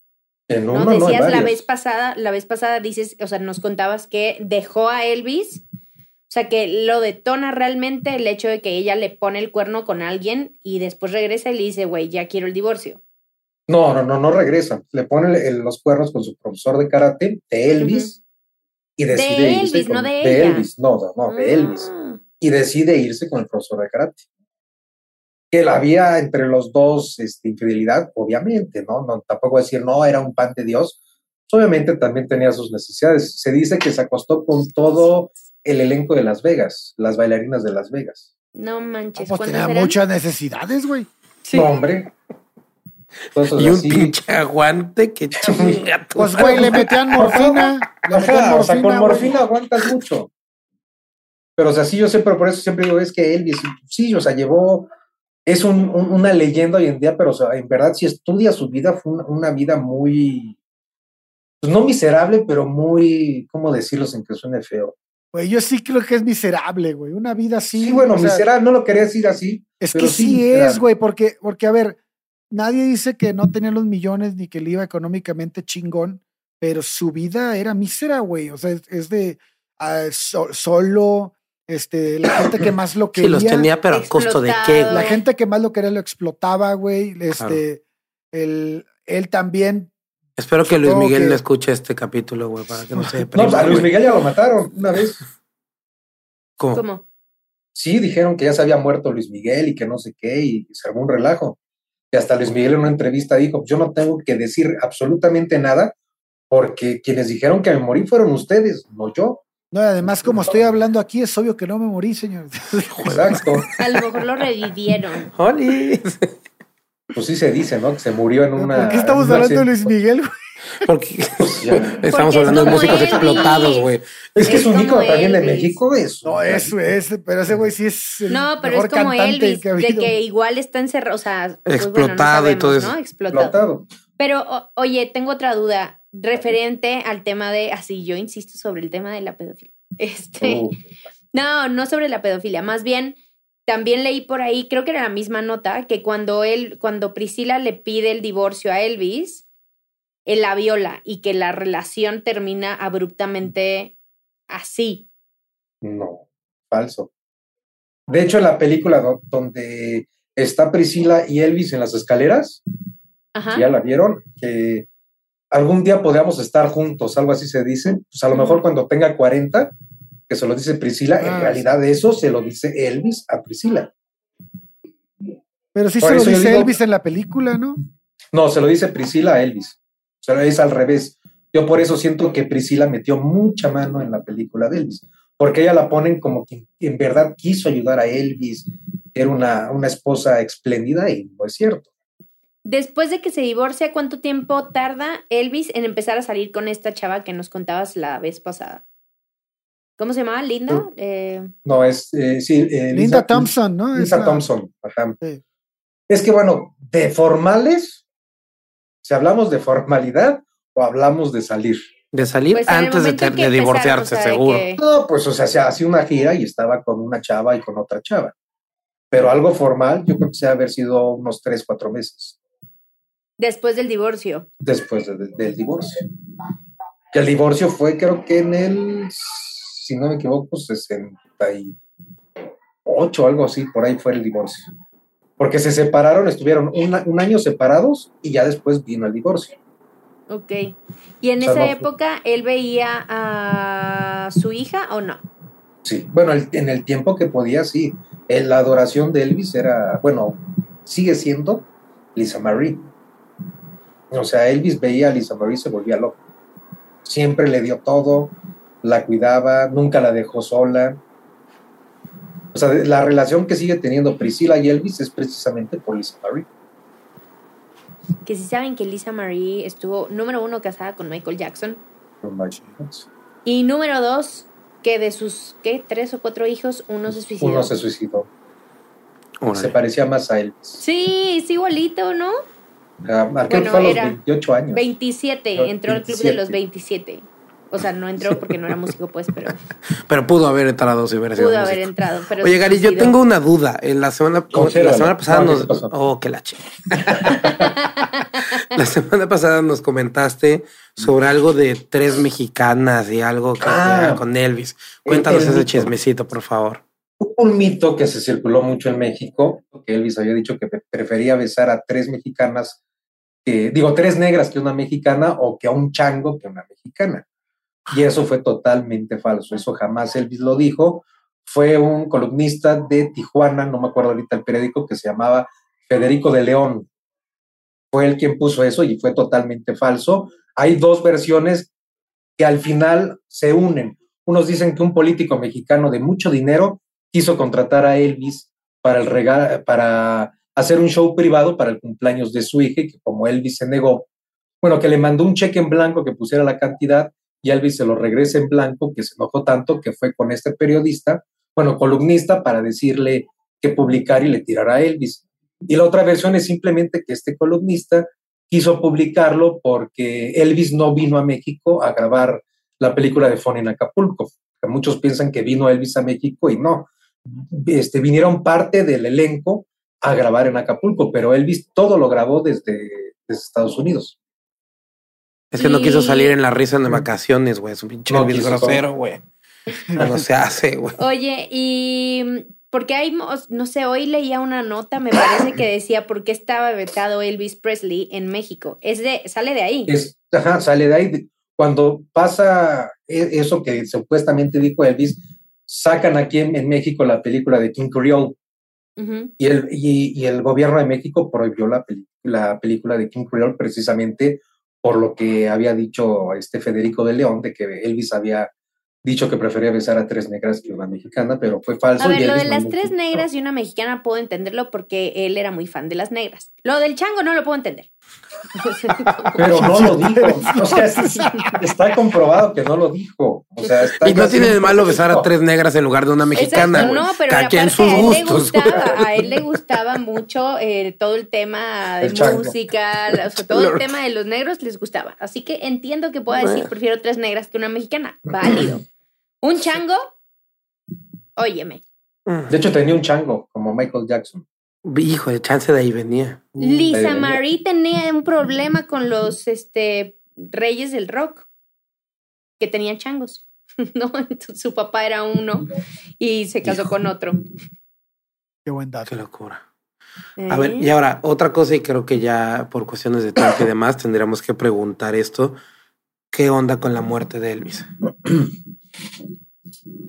En ¿no? Decías la vez pasada, la vez pasada dices, o sea, nos contabas que dejó a Elvis, o sea, que lo detona realmente el hecho de que ella le pone el cuerno con alguien y después regresa y le dice, güey, ya quiero el divorcio. No, no, no, no regresan. Le ponen el- los cuernos con su profesor de karate, de Elvis, y decide De irse Elvis, con- no de ella. Elvis, no, no, no, de Elvis. Ah. y decide irse con el profesor de karate. Que la había entre los dos este, infidelidad, obviamente, ¿no? ¿no? Tampoco decir, no, era un pan de Dios. Obviamente también tenía sus necesidades. Se dice que se acostó con todo el elenco de Las Vegas, las bailarinas de Las Vegas. No manches, Pues ¿cuántas tenía eran? muchas necesidades, güey. No, hombre. Entonces, Y un así- pinche aguante que chinga tu Pues, güey, le metían morfina. Le metían Ajá, o sea, con morfina aguantas mucho. Pero, o sea, sí, yo siempre, por eso siempre digo, es que Elvis, sí, o sea, llevó, es un- un- una leyenda hoy en día, pero, o sea, en verdad, si estudias su vida, fue una, una vida muy, pues no miserable, pero muy, ¿cómo decirlo sin que suene feo? Güey, yo sí creo que es miserable, güey. Una vida así. Sí, bueno, o sea, miserable, no lo quería decir así. Es pero que sí, miserable. es, güey, porque, porque, a ver, nadie dice que no tenía los millones ni que le iba económicamente chingón, pero su vida era mísera, güey. O sea, es, es de ah, so- solo, este, la gente que más lo Sí, quería. los tenía, pero a costo de qué. La gente que más lo quería lo explotaba, güey. Este, el, él también. Espero que Luis Miguel que- no escuche este capítulo, güey, para que no se No, deprima. pues, a Luis. Miguel ya lo mataron una vez. ¿Cómo? ¿Cómo? Sí, dijeron que ya se había muerto Luis Miguel y que no sé qué, y se armó un relajo. Y hasta Luis Miguel en una entrevista dijo, yo no tengo que decir absolutamente nada, porque quienes dijeron que me morí fueron ustedes, no yo. No, y además, como estoy hablando aquí, es obvio que no me morí, señor. Exacto. A lo mejor lo revivieron. ¡Oli! Pues sí se dice, ¿no? Que se murió en una... ¿Por qué estamos hablando de Luis. Miguel, güey? Porque estamos es hablando de músicos Elvis. explotados, güey. Es que es, Es un ícono también de. México, eso. No, eso es, pero ese güey sí es el No, pero mejor es como cantante Elvis, que ha de que igual está encerrado, o sea, pues bueno, no Explotado y todo eso. ¿no? Explotado. Explotado. Pero, o- oye, tengo otra duda referente al tema de, así yo insisto sobre el tema de la pedofilia. Este, Uh, no, no sobre la pedofilia, más bien también leí por ahí, creo que era la misma nota, que cuando él, cuando Priscila le pide el divorcio a Elvis, él la viola y que la relación termina abruptamente así. No, falso. De hecho, en la película do- donde está Priscila y Elvis en las escaleras, Ajá. ya la vieron, que algún día podamos estar juntos, algo así se dice. Pues a lo mejor cuando tenga 40, que se lo dice Priscila, Ah, en realidad eso se lo dice Elvis a Priscila. Pero sí Por se lo dice digo- Elvis en la película, ¿no? No, se lo dice Priscila a Elvis. O sea, es al revés. Yo por eso siento que Priscila metió mucha mano en la película de Elvis, porque ella la ponen como que en verdad quiso ayudar a Elvis, que era una, una esposa espléndida y no es cierto. Después de que se divorcia, ¿cuánto tiempo tarda Elvis en empezar a salir con esta chava que nos contabas la vez pasada? ¿Cómo se llamaba? ¿Linda? Eh, No, es, eh, sí. eh, Linda Lisa- Thompson, ¿no? Lisa Esa- Thompson, ajá. Sí. Es que bueno, de formales, si hablamos de formalidad o hablamos de salir. De salir pues antes de, divorciarse, o sea, de seguro. que- No, pues o sea, se hacía una gira y estaba con una chava y con otra chava. Pero algo formal, yo creo que se ha haber sido unos tres, cuatro meses Después del divorcio. después de- de- del divorcio. Que el divorcio fue, creo que en el, si no me equivoco, 68, algo así, por ahí fue el divorcio. Porque se separaron, estuvieron un, año separados y ya después vino el divorcio. Ok. ¿Y en O sea, esa no fue- época él veía a su hija o no? Sí, bueno, el- en el tiempo que podía, sí. La adoración de Elvis era, bueno, sigue siendo Lisa Marie. O sea, Elvis veía a Lisa Marie y se volvía loco. Siempre le dio todo, la cuidaba, nunca la dejó sola. O sea, la relación que sigue teniendo Priscila y Elvis es precisamente por Lisa Marie. Que si saben que Lisa Marie estuvo, número uno, casada con Michael Jackson. Y número dos, que de sus, ¿qué? Tres o cuatro hijos, uno se suicidó. Uno se suicidó. Órale. Se parecía más a Elvis. Sí, es igualito, ¿no? Que Bueno, fue a los era 28 años. 27, No, entró al club de los 27. 27. O sea, no entró porque no era músico, pues, pero Pero pudo haber entrado si hubiera sido pudo haber músico. entrado. Pero Oye, Gary, yo tengo una duda. En la semana, la semana pasada No, ¿qué nos. Oh, que la ch- La semana pasada nos comentaste sobre algo de tres mexicanas y algo que Ah. con Elvis. Cuéntanos El ese mito. chismecito, por favor. un mito que se circuló mucho en México, que Elvis había dicho que prefería besar a tres mexicanas, que, digo, tres negras que una mexicana o que a un chango que una mexicana. Y eso fue totalmente falso, eso jamás Elvis lo dijo. Fue un columnista de Tijuana, no me acuerdo ahorita el periódico, que se llamaba Federico de León. Fue el quien puso eso y fue totalmente falso. Hay dos versiones que al final se unen. Unos dicen que un político mexicano de mucho dinero quiso contratar a Elvis para, el para hacer un show privado para el cumpleaños de su hija y que como Elvis se negó, bueno, que le mandó un cheque en blanco que pusiera la cantidad y Elvis se lo regresa en blanco, que se enojó tanto que fue con este periodista, bueno, columnista, para decirle que publicar y le tirara a Elvis. Y la otra versión es simplemente que este columnista quiso publicarlo porque Elvis no vino a México a grabar la película de Fon en Acapulco. Muchos piensan que vino Elvis a México y no. Este, vinieron parte del elenco a grabar en Acapulco, pero Elvis todo lo grabó desde, desde Estados Unidos. Es que no quiso salir en la risa de vacaciones, güey. Es un pinche No grosero, güey. No se hace, güey. Oye, y porque hay, no sé, hoy leía una nota, me parece que decía por qué estaba vetado Elvis Presley en México. Es de, sale de ahí. Es, ajá, sale de ahí. Cuando pasa e- eso que supuestamente dijo Elvis, sacan aquí en, en México la película de King Creole y el, y, y el gobierno de México prohibió la, peli- la película de King Creole precisamente por lo que había dicho este Federico de León, de que Elvis había dicho que prefería besar a tres negras que una mexicana, pero fue falso. A ver, y lo de las tres negras y una mexicana puedo entenderlo porque él era muy fan de las negras. Lo del chango no lo puedo entender. Pero no lo dijo. O sea, es- está comprobado que no lo dijo. O sea, está Y no tiene de malo besar a tres negras en lugar de una mexicana, Exacto, no, pero aparte sus a él le gustos. gustaba, a él le gustaba mucho eh, todo el tema de El música, la- o sea, todo el tema de los negros les gustaba. Así que entiendo que pueda decir prefiero tres negras que una mexicana. Válido. Un chango, óyeme, Mm. De hecho, tenía un chango como Michael Jackson. Hijo de chance de ahí venía. Lisa Ahí venía. Marie tenía un problema con los este, reyes del rock, que tenían changos. ¿no? Entonces, su papá era uno y se casó con otro. Qué buen dato. Qué locura. A ver, ¿Eh? y ahora, otra cosa, y creo que ya por cuestiones de tiempo y demás, tendríamos que preguntar esto. ¿Qué onda con la muerte de Elvis?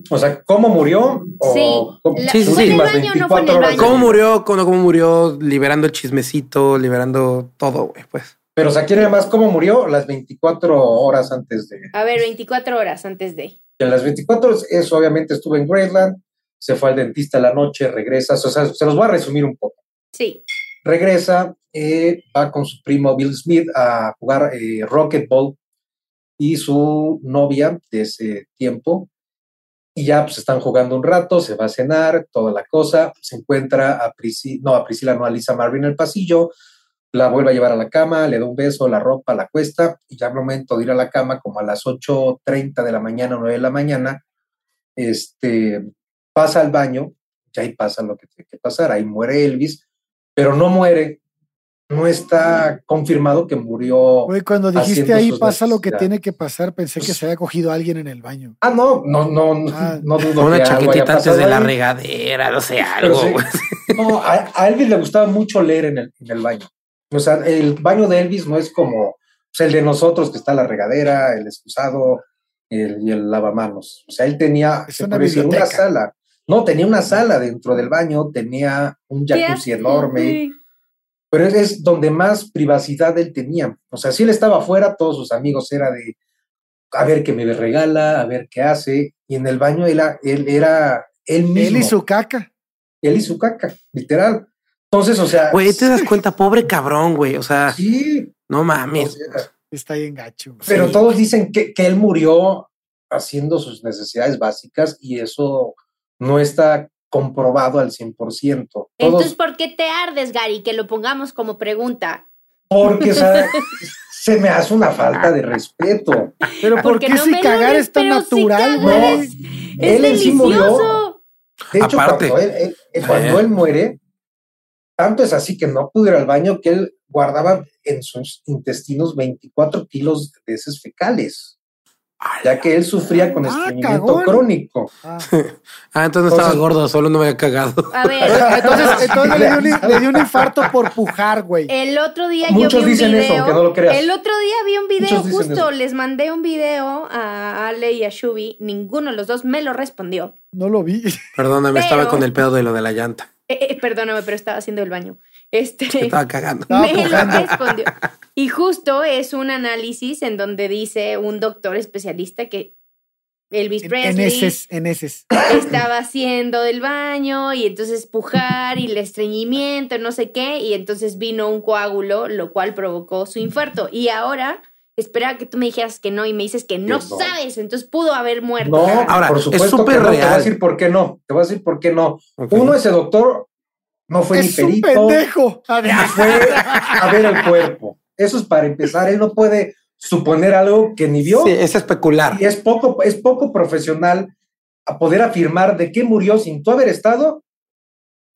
O sea, ¿cómo murió? O Sí, cómo- la- Sí, sí, sus sí. ¿Fue en el últimas baño o no fue en el 24 horas. baño? ¿Cómo murió? ¿Cómo, cómo murió? Liberando el chismecito, liberando todo, güey, pues. Pero, o sea, ¿quiere más cómo murió? Las 24 horas antes de... A ver, 24 horas antes de. En las 24 horas, eso obviamente estuvo en Graceland, se fue al dentista la noche, regresa, o sea, se los voy a resumir un poco. Sí. Regresa, eh, va con su primo Bill Smith a jugar eh, Rocketball y su novia de ese tiempo, y ya pues están jugando un rato, se va a cenar, toda la cosa, se encuentra a Priscila, no, a Priscila, no, a Lisa Marvin en el pasillo, la vuelve a llevar a la cama, le da un beso, la ropa, la cuesta, y ya al momento de ir a la cama, como a las 8.30 de la mañana, 9 de la mañana, este, pasa al baño, y ahí pasa lo que tiene que pasar, ahí muere Elvis, pero no muere, no está confirmado que murió. Güey, cuando dijiste ahí pasa lo que tiene que pasar, pensé que se había cogido a alguien en el baño. Ah, no, no, no, no, Ah. no dudo Una que algo haya chaquetita antes de la regadera, no sé, algo, sí. No, a, a Elvis le gustaba mucho leer en el, en el baño. O sea, el baño de Elvis no es como pues, el de nosotros, que está la regadera, el excusado el, y el lavamanos. O sea, él tenía, Es se una puede decir, una sala. No, tenía una sala dentro del baño, tenía un jacuzzi enorme, güey. Pero es, es donde más privacidad él tenía. O sea, si él estaba afuera, todos sus amigos era de a ver qué me regala, a ver qué hace, y en el baño él, él era él mismo. Él y su caca. él y su caca, literal. Entonces, o sea, Güey, te das cuenta, pobre cabrón, güey. O sea, sí, no o mames. sea, Está ahí en gacho. pero Sí. todos dicen que, que él murió haciendo sus necesidades básicas y eso no está comprobado al 100%. Todos, Entonces, ¿por qué te ardes, Gary? Que lo pongamos como pregunta. porque o sea, se me hace una falta de respeto. Pero ¿por Porque qué no si cagar es tan natural, cagas. güey? Es Él en sí murió. delicioso. De hecho, Aparte. cuando, él, él- él- cuando Eh. él muere, tanto es así que no pudo ir al baño que él guardaba en sus intestinos 24 kilos de heces fecales, ya que él sufría con Ah, estreñimiento cagón. crónico. Ah. Ah, entonces no estaba Entonces- gordo, solo no me había cagado. A ver, Entonces, entonces le, dio un, le dio un infarto por pujar, güey. el otro día yo Muchos vi un dicen video. eso, aunque no lo creas. El otro día vi un video, Muchos justo eso. les mandé un video a Ale y a Shubi. Ninguno de los dos me lo respondió. No lo vi. Perdóname, estaba con el pedo de lo de la llanta. Eh, eh, perdóname, pero estaba haciendo el baño. Este. Estaba cagando. Me lo respondió. Y justo es un análisis en donde dice un doctor especialista que Elvis En, en Presley eses, en eses. estaba haciendo del baño y entonces pujar y el estreñimiento, no sé qué, y entonces vino un coágulo, lo cual provocó su infarto. Y ahora esperaba que tú me dijeras que no y me dices que no, sabes, entonces pudo haber muerto. No, Ahora, por es supuesto súper que no. Te voy a real. decir por qué no. Te voy a decir por qué no. Ok. Uno, ese doctor no fue Es ni un perito, pendejo. Ver, ni fue a ver el cuerpo. Eso es para empezar. Él no puede suponer algo que ni vio. Sí, es especular. Y es poco, es poco profesional a poder afirmar de qué murió sin tú haber estado.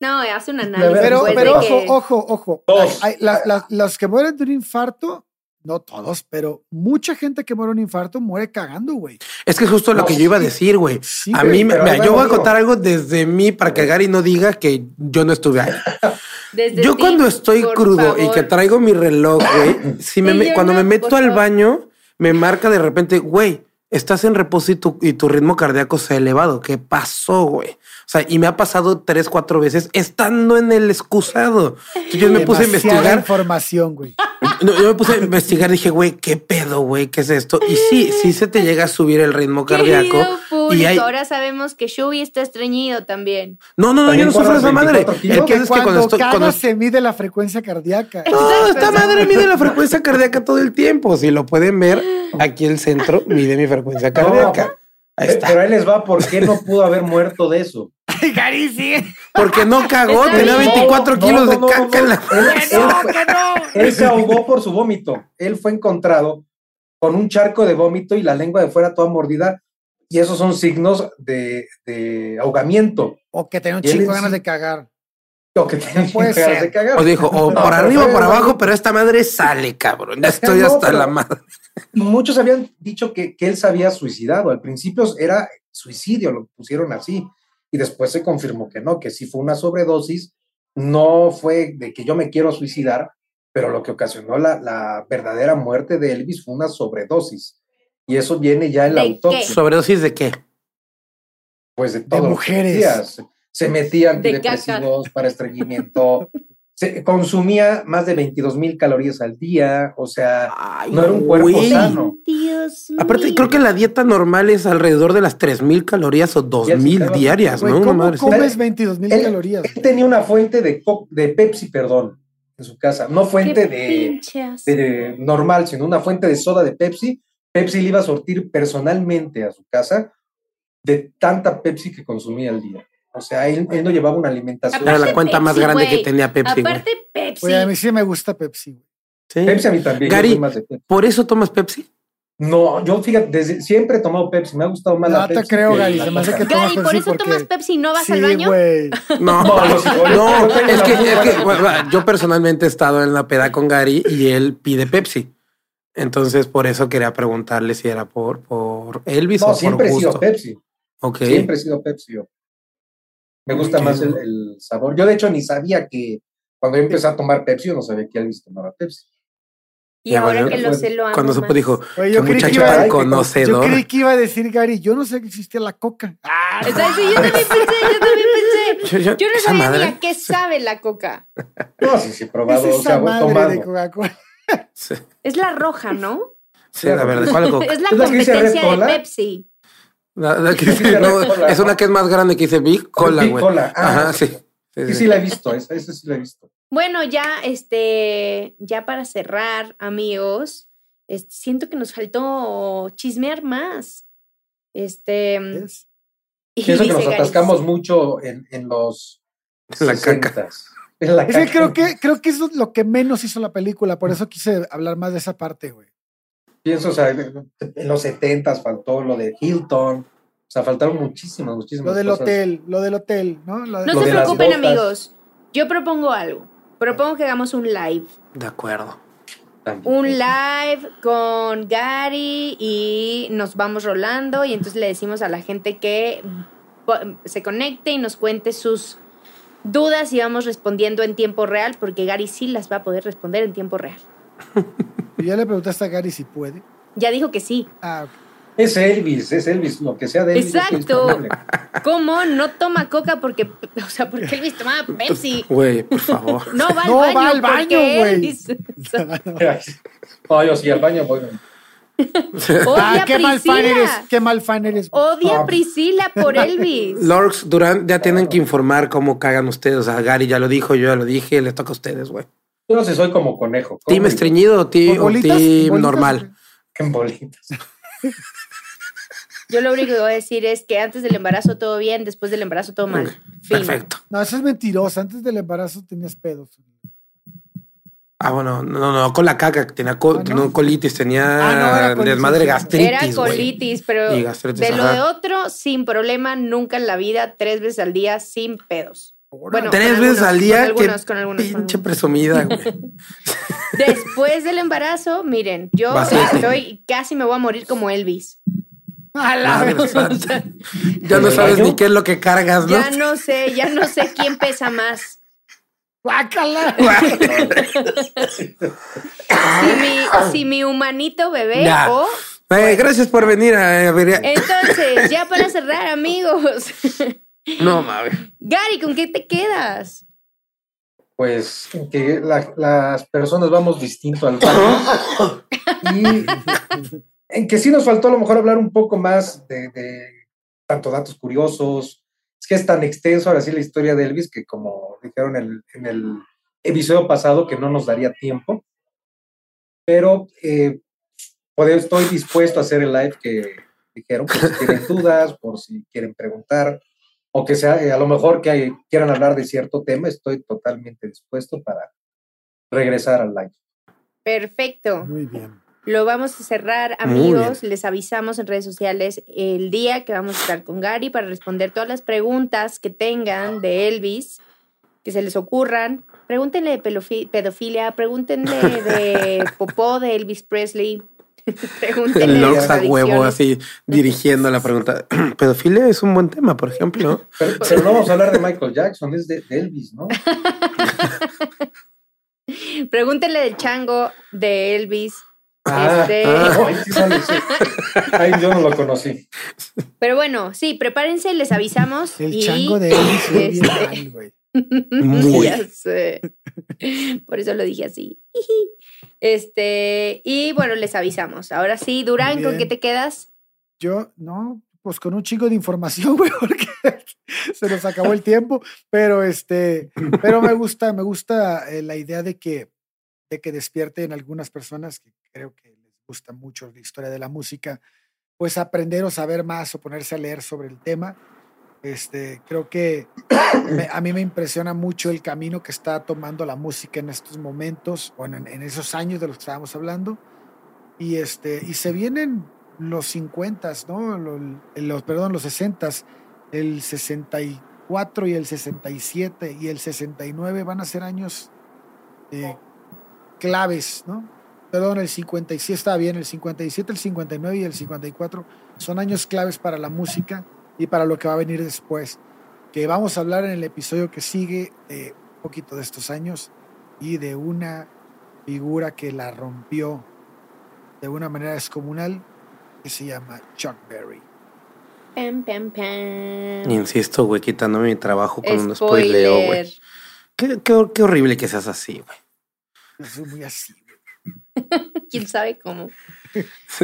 No, hace un análisis. Pero, pero ojo, que- ojo, ojo. Dos. Hay- la- la- los que mueren de un infarto, no todos, pero mucha gente que muere un infarto muere cagando, güey. Es que es justo lo que yo iba a decir, güey. Sí, A mí, me- yo voy a contar algo desde mí para que Gary no diga que yo no estuve ahí. desde Yo ti, cuando estoy crudo y que traigo mi reloj, güey, si me, Sí, me- yo cuando no, me meto al baño, me marca de repente, güey, estás en reposo y tu, y tu ritmo cardíaco se ha elevado. ¿Qué pasó, güey? O sea, y me ha pasado tres, cuatro veces estando en el excusado. Entonces yo me puse a investigar. información, güey. No, yo me puse a investigar, dije, güey, ¿qué pedo, güey? ¿Qué es esto? Y sí, sí se te llega a subir el ritmo cardíaco. Público, Y hay... ahora sabemos que Shubi está estreñido también. No, no, no, yo no sufro de esa madre. 24 kilos. El que Que es que cuando, estoy... cagas cuando- se mide la frecuencia cardíaca. No, esta madre mide la frecuencia cardíaca todo el tiempo. Si lo pueden ver, aquí el centro mide mi frecuencia cardíaca. Ahí está. Pero ahí les va por qué no pudo haber muerto de eso. Ay, Gary, sigue. Porque no cagó, tenía bien. 24 No, kilos no, de no, caca no, en la... Él, Que él no, fue- que no. él se ahogó por su vómito. Él fue encontrado con un charco de vómito y la lengua de fuera toda mordida. Y esos son signos de, de ahogamiento. O que tenía un en ganas sí- de cagar. O que tienen puede ganas ser. de cagar. O dijo, o No, por arriba o por abajo, pero esta madre sale, cabrón. Ya estoy No, hasta la madre. Muchos habían dicho que, que él se había suicidado. Al principio era suicidio, lo pusieron así. Y después se confirmó que no, que sí fue una sobredosis. No fue de que yo me quiero suicidar, pero lo que ocasionó la, la verdadera muerte de Elvis fue una sobredosis. Y eso viene ya en la ¿De autopsia. ¿Sobredosis de qué? Pues de todo. lo que mujeres. Se, metía De antidepresivos para estreñimiento. se consumía más de 22 mil calorías al día. O sea, no era un cuerpo güey. sano. Dios Aparte, mío. creo que la dieta normal es alrededor de las 3000 calorías o 2000 estaba- diarias, Güey, ¿no? ¿cómo comes 22 mil Él- calorías? Él tenía una fuente de, de Pepsi, perdón, en su casa. No fuente de, de normal, sino una fuente de soda de Pepsi. Pepsi le iba a sortir personalmente a su casa de tanta Pepsi que consumía al día. O sea, él, él no llevaba una alimentación. Era la cuenta más Pepsi, grande que tenía Pepsi. Aparte Pepsi. A mí sí me gusta Pepsi. güey. Sí. Pepsi a mí también. yo Gary, más de Pepsi. ¿Por eso tomas Pepsi? No, yo fíjate, desde, siempre he tomado Pepsi. Me ha gustado más la No te Pepsi. creo, Gary, se me hace Coca. que tomas Gary, por Pepsi eso porque- tomas Pepsi y no vas sí, al baño. No, No, no, es que, es que, bueno, yo personalmente he estado en la peda con Gary y él pide Pepsi. Entonces, por eso quería preguntarle si era por, por Elvis No, o siempre por he sido. Pepsi. Ok. Siempre he sido Pepsi. yo. Me gusta más el, el sabor. Yo, de hecho, ni sabía que cuando yo empecé a tomar Pepsi, yo no sabía que Elvis tomaba Pepsi. Y Ya, ahora bueno, que lo sé, lo amo Cuando supo más. dijo, qué yo que muchacho iba- Ay, qué- Yo conocedor. creí que iba a decir Gary, yo no sé que existía la coca. Ah, Exacto, yo también pensé, yo también pensé. Yo- yo- Yo no esa sabía madre. ni a qué sabe la coca. No, sí, sí, he ¿qué probado. es o sea, esa madre tomado. de Coca-Cola? Sí, Es la roja, ¿no? sí, la verdad. ¿Cuál coca? Es la ¿Es la que competencia de? Pepsi. La- la que Sí, dice- sí, no, Red Cola, es una que es más grande que dice Big Cola, Big güey. Cola, ah. Ajá, sí. Sí, Sí, la he visto. Esa, esa sí la he visto. Bueno, ya, este, ya para cerrar, amigos, este, siento que nos faltó chismear más. Este, Pienso que nos atascamos mucho en, en los La caca. 60s. En la Es que caca. creo que, creo que eso es lo que menos hizo la película, por eso quise hablar más de esa parte, güey. Pienso, o sea, en los 70s faltó lo de Hilton. O sea, faltaron muchísimas, muchísimas Lo del cosas. hotel, lo del hotel, ¿no? Lo de- No Lo se de preocupen, amigos. Yo propongo algo. Propongo que hagamos un live. De acuerdo. También. Un live con Gary y nos vamos rolando y entonces le decimos a la gente que se conecte y nos cuente sus dudas y vamos respondiendo en tiempo real porque Gary sí las va a poder responder en tiempo real. Y ya le preguntaste a Gary si puede. Ya dijo que sí. Ah, ok. Es Elvis, es Elvis, lo que sea de Elvis. Exacto. ¿Cómo no toma coca porque, o sea, porque Elvis tomaba Pepsi? Güey, por favor. No va al No va baño. al baño, güey. Elvis No, yo sí, al baño voy. Odia Ah, qué a mal fan eres, Priscila. qué mal fan eres. Odia a. Priscila por Elvis. Lorx, Durán, ya tienen que informar cómo cagan ustedes. O sea, Gary ya lo dijo, yo ya lo dije, le toca a ustedes, güey. Yo no sé, soy como conejo. ¿Team como estreñido o team, ¿Por o bolitas? team ¿Bolitas? normal? En bolitas. Yo lo único que voy a decir es que antes del embarazo todo bien, después del embarazo todo mal. Fin. Perfecto. No, eso es mentiroso. Antes del embarazo tenías pedos. Ah, bueno, no, no, con la caca, que tenía co- Ah, ¿no? no colitis, tenía Ah, no, era colitis, desmadre gastritis. Era colitis, pero Y gastritis, de lo de otro, sin problema, nunca en la vida, tres veces al día, sin pedos. Bueno, Tres veces algunos, al día, con algunos, qué con algunos, pinche presumida, güey. Después del embarazo, miren, yo Bastante. estoy, casi me voy a morir como Elvis. A la santa. Ya no ¿En el sabes ni qué es lo que cargas, ¿no? Ya no sé, ya no sé quién pesa más. Guácala. Si mi, si mi humanito bebé Ya. o... Eh, gracias por venir a, a ver. Entonces, ya para cerrar, amigos. No, mames. Gary, ¿con qué te quedas? Pues en que la- las personas vamos distinto al baño. y en que sí nos faltó a lo mejor hablar un poco más de, de tanto datos curiosos. Es que es tan extenso ahora sí la historia de Elvis que como dijeron en el, en el episodio pasado que no nos daría tiempo. Pero eh, estoy dispuesto a hacer el live que dijeron, por si tienen dudas, por si quieren preguntar, o que sea, eh, a lo mejor que hay- quieran hablar de cierto tema, estoy totalmente dispuesto para regresar al live. Perfecto. Muy bien. lo vamos a cerrar, amigos. Les avisamos en redes sociales el día que vamos a estar con Gary para responder todas las preguntas que tengan de Elvis, que se les ocurran. Pregúntenle de pedofilia, pregúntenle de popó de Elvis Presley. El sus a huevo, así dirigiendo la pregunta. Pedofilia es un buen tema, por ejemplo. Pero, pero no vamos a hablar de Michael Jackson, es de, de Elvis, ¿no? Pregúntenle del chango de Elvis. Ah, Este- no, ahí sí sale, sí. Ahí yo no lo conocí. Pero bueno, sí, prepárense, les avisamos. El y- chango de Elvis fue bien este- mal, güey. Muy. Ya sé. Por eso lo dije así. Este, y bueno, les avisamos. Ahora sí, Durán, ¿con qué te quedas? Yo, no, pues con un chingo de información, güey, porque se nos acabó el tiempo, pero este, pero me gusta, me gusta eh, la idea de que, de que despierte en algunas personas que creo que les gusta mucho la historia de la música, pues aprender o saber más o ponerse a leer sobre el tema. Este, creo que me- a mí me impresiona mucho el camino que está tomando la música en estos momentos, o en, en esos años de los que estábamos hablando. Y, este, y se vienen los 50, ¿no? Los, los- perdón, los 60, el 64 y el 67 y el 69 van a ser años eh, claves, ¿no? Perdón, el 57 está bien, el 57, el 59 y el 54 son años claves para la música y para lo que va a venir después. Que vamos a hablar en el episodio que sigue de un poquito de estos años y de una figura que la rompió de una manera descomunal que se llama Chuck Berry. Pam, pam, pam. Insisto, güey, quitándome mi trabajo con un spoileo, güey. Spoiler. Qué, qué, qué horrible que seas así, güey. Yo soy muy así. güey. ¿Quién sabe cómo?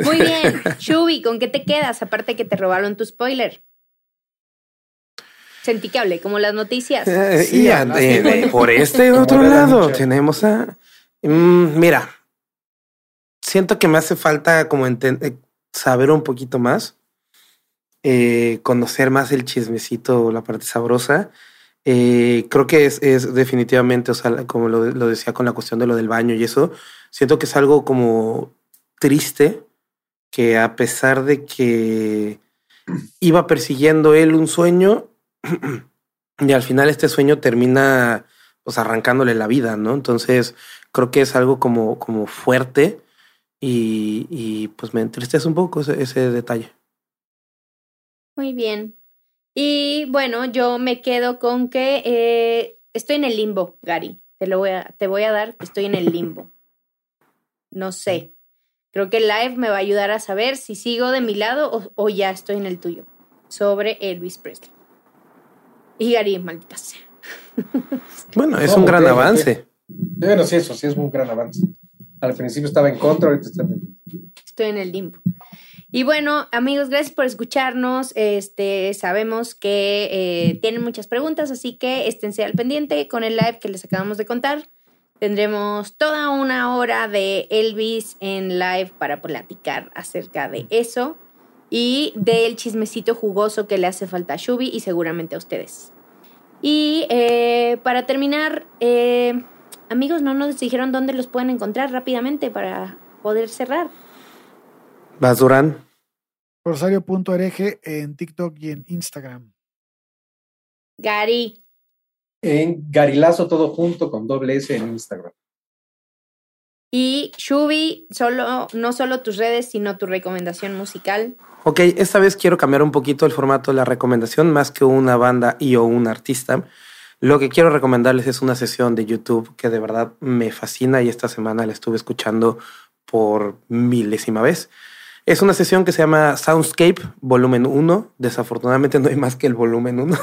Muy bien. Shubi, ¿con qué te quedas? Aparte que te robaron tu spoiler. Sentí que hablé como las noticias. Eh, Sí, y a- eh, por este otro lado tenemos a... Mm, mira, siento que me hace falta como eh, saber un poquito más, eh, conocer más el chismecito, la parte sabrosa. Eh, creo que es, es definitivamente, o sea, como lo, lo decía con la cuestión de lo del baño y eso, siento que es algo como triste que a pesar de que iba persiguiendo él un sueño y al final este sueño termina pues arrancándole la vida, ¿no? Entonces creo que es algo como, como fuerte y, pues me entristece un poco ese, detalle. Muy bien. Y bueno, yo me quedo con que eh, estoy en el limbo, Gary. Te lo voy a, te voy a dar estoy en el limbo. No sé. Creo que el live me va a ayudar a saber si sigo de mi lado o, o ya estoy en el tuyo. Sobre Elvis Presley. Y Gary, maldita sea. Bueno, es No, un gran avance. Bueno, sí, eso sí es un gran avance. Al principio estaba en contra, ahorita está en Estoy en el limbo. Y bueno, amigos, gracias por escucharnos. Este, sabemos que eh, tienen muchas preguntas, así que esténse al pendiente con el live que les acabamos de contar. Tendremos toda una hora de Elvis en live para platicar acerca de eso y del chismecito jugoso que le hace falta a Shubi y seguramente a ustedes. Y eh, para terminar, eh, amigos, no nos dijeron dónde los pueden encontrar rápidamente para poder cerrar. Vas, Durán. Rosario.hereje en TikTok y en Instagram. Gary, En Garilazo todo junto con doble S en Instagram. y Shubi, solo, no solo tus redes, sino tu recomendación musical. Ok, esta vez quiero cambiar un poquito el formato de la recomendación, más que una banda y o un artista. Lo que quiero recomendarles es una sesión de YouTube que de verdad me fascina y esta semana la estuve escuchando por milésima vez. Es una sesión que se llama Soundscape Volumen 1. Desafortunadamente no hay más que el volumen 1.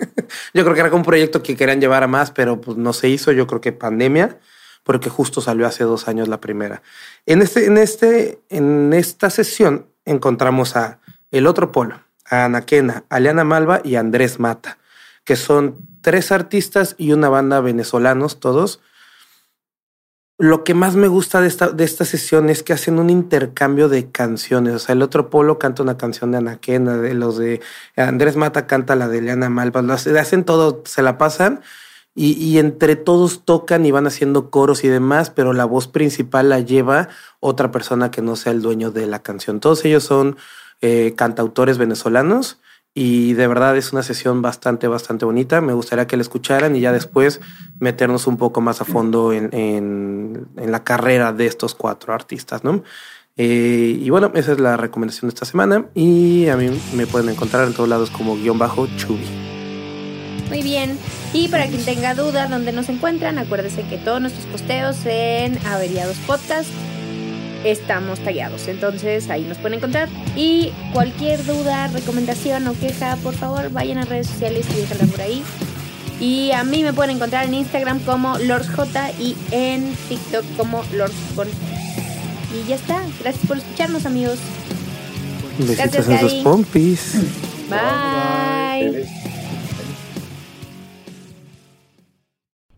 Yo creo que era un proyecto que querían llevar a más, pero pues no se hizo. Yo creo que pandemia, porque justo salió hace dos años la primera. En, este, en, este, en esta sesión encontramos a El Otro Polo, a Anaquena, a Leana Malva y a Andrés Mata, que son tres artistas y una banda venezolanos todos. Lo que más me gusta de esta, de esta sesión es que hacen un intercambio de canciones. O sea, el otro polo canta una canción de Anaquena, de los de Andrés Mata canta la de Leana Malva. Lo hace- hacen todo, se la pasan y, entre todos tocan y van haciendo coros y demás, pero la voz principal la lleva otra persona que no sea el dueño de la canción. Todos ellos son eh, cantautores venezolanos y de verdad es una sesión bastante, bastante bonita. Me gustaría que la escucharan y ya después meternos un poco más a fondo en, en, en la carrera de estos cuatro artistas, ¿no? Eh, y bueno, esa es la recomendación de esta semana y a mí me pueden encontrar en todos lados como guion bajo chubi. Muy bien. Y para quien tenga duda dónde nos encuentran, acuérdense que todos nuestros posteos en Averiados Podcast estamos tallados. Entonces ahí nos pueden encontrar. Y cualquier duda, recomendación o queja, por favor, vayan a redes sociales y déjenla por ahí. Y a mí me pueden encontrar en Instagram como LordsJ y en TikTok como LordsCon. Y ya está. Gracias por escucharnos, amigos. Besitos Gracias, en sus pompis. Bye. Bye.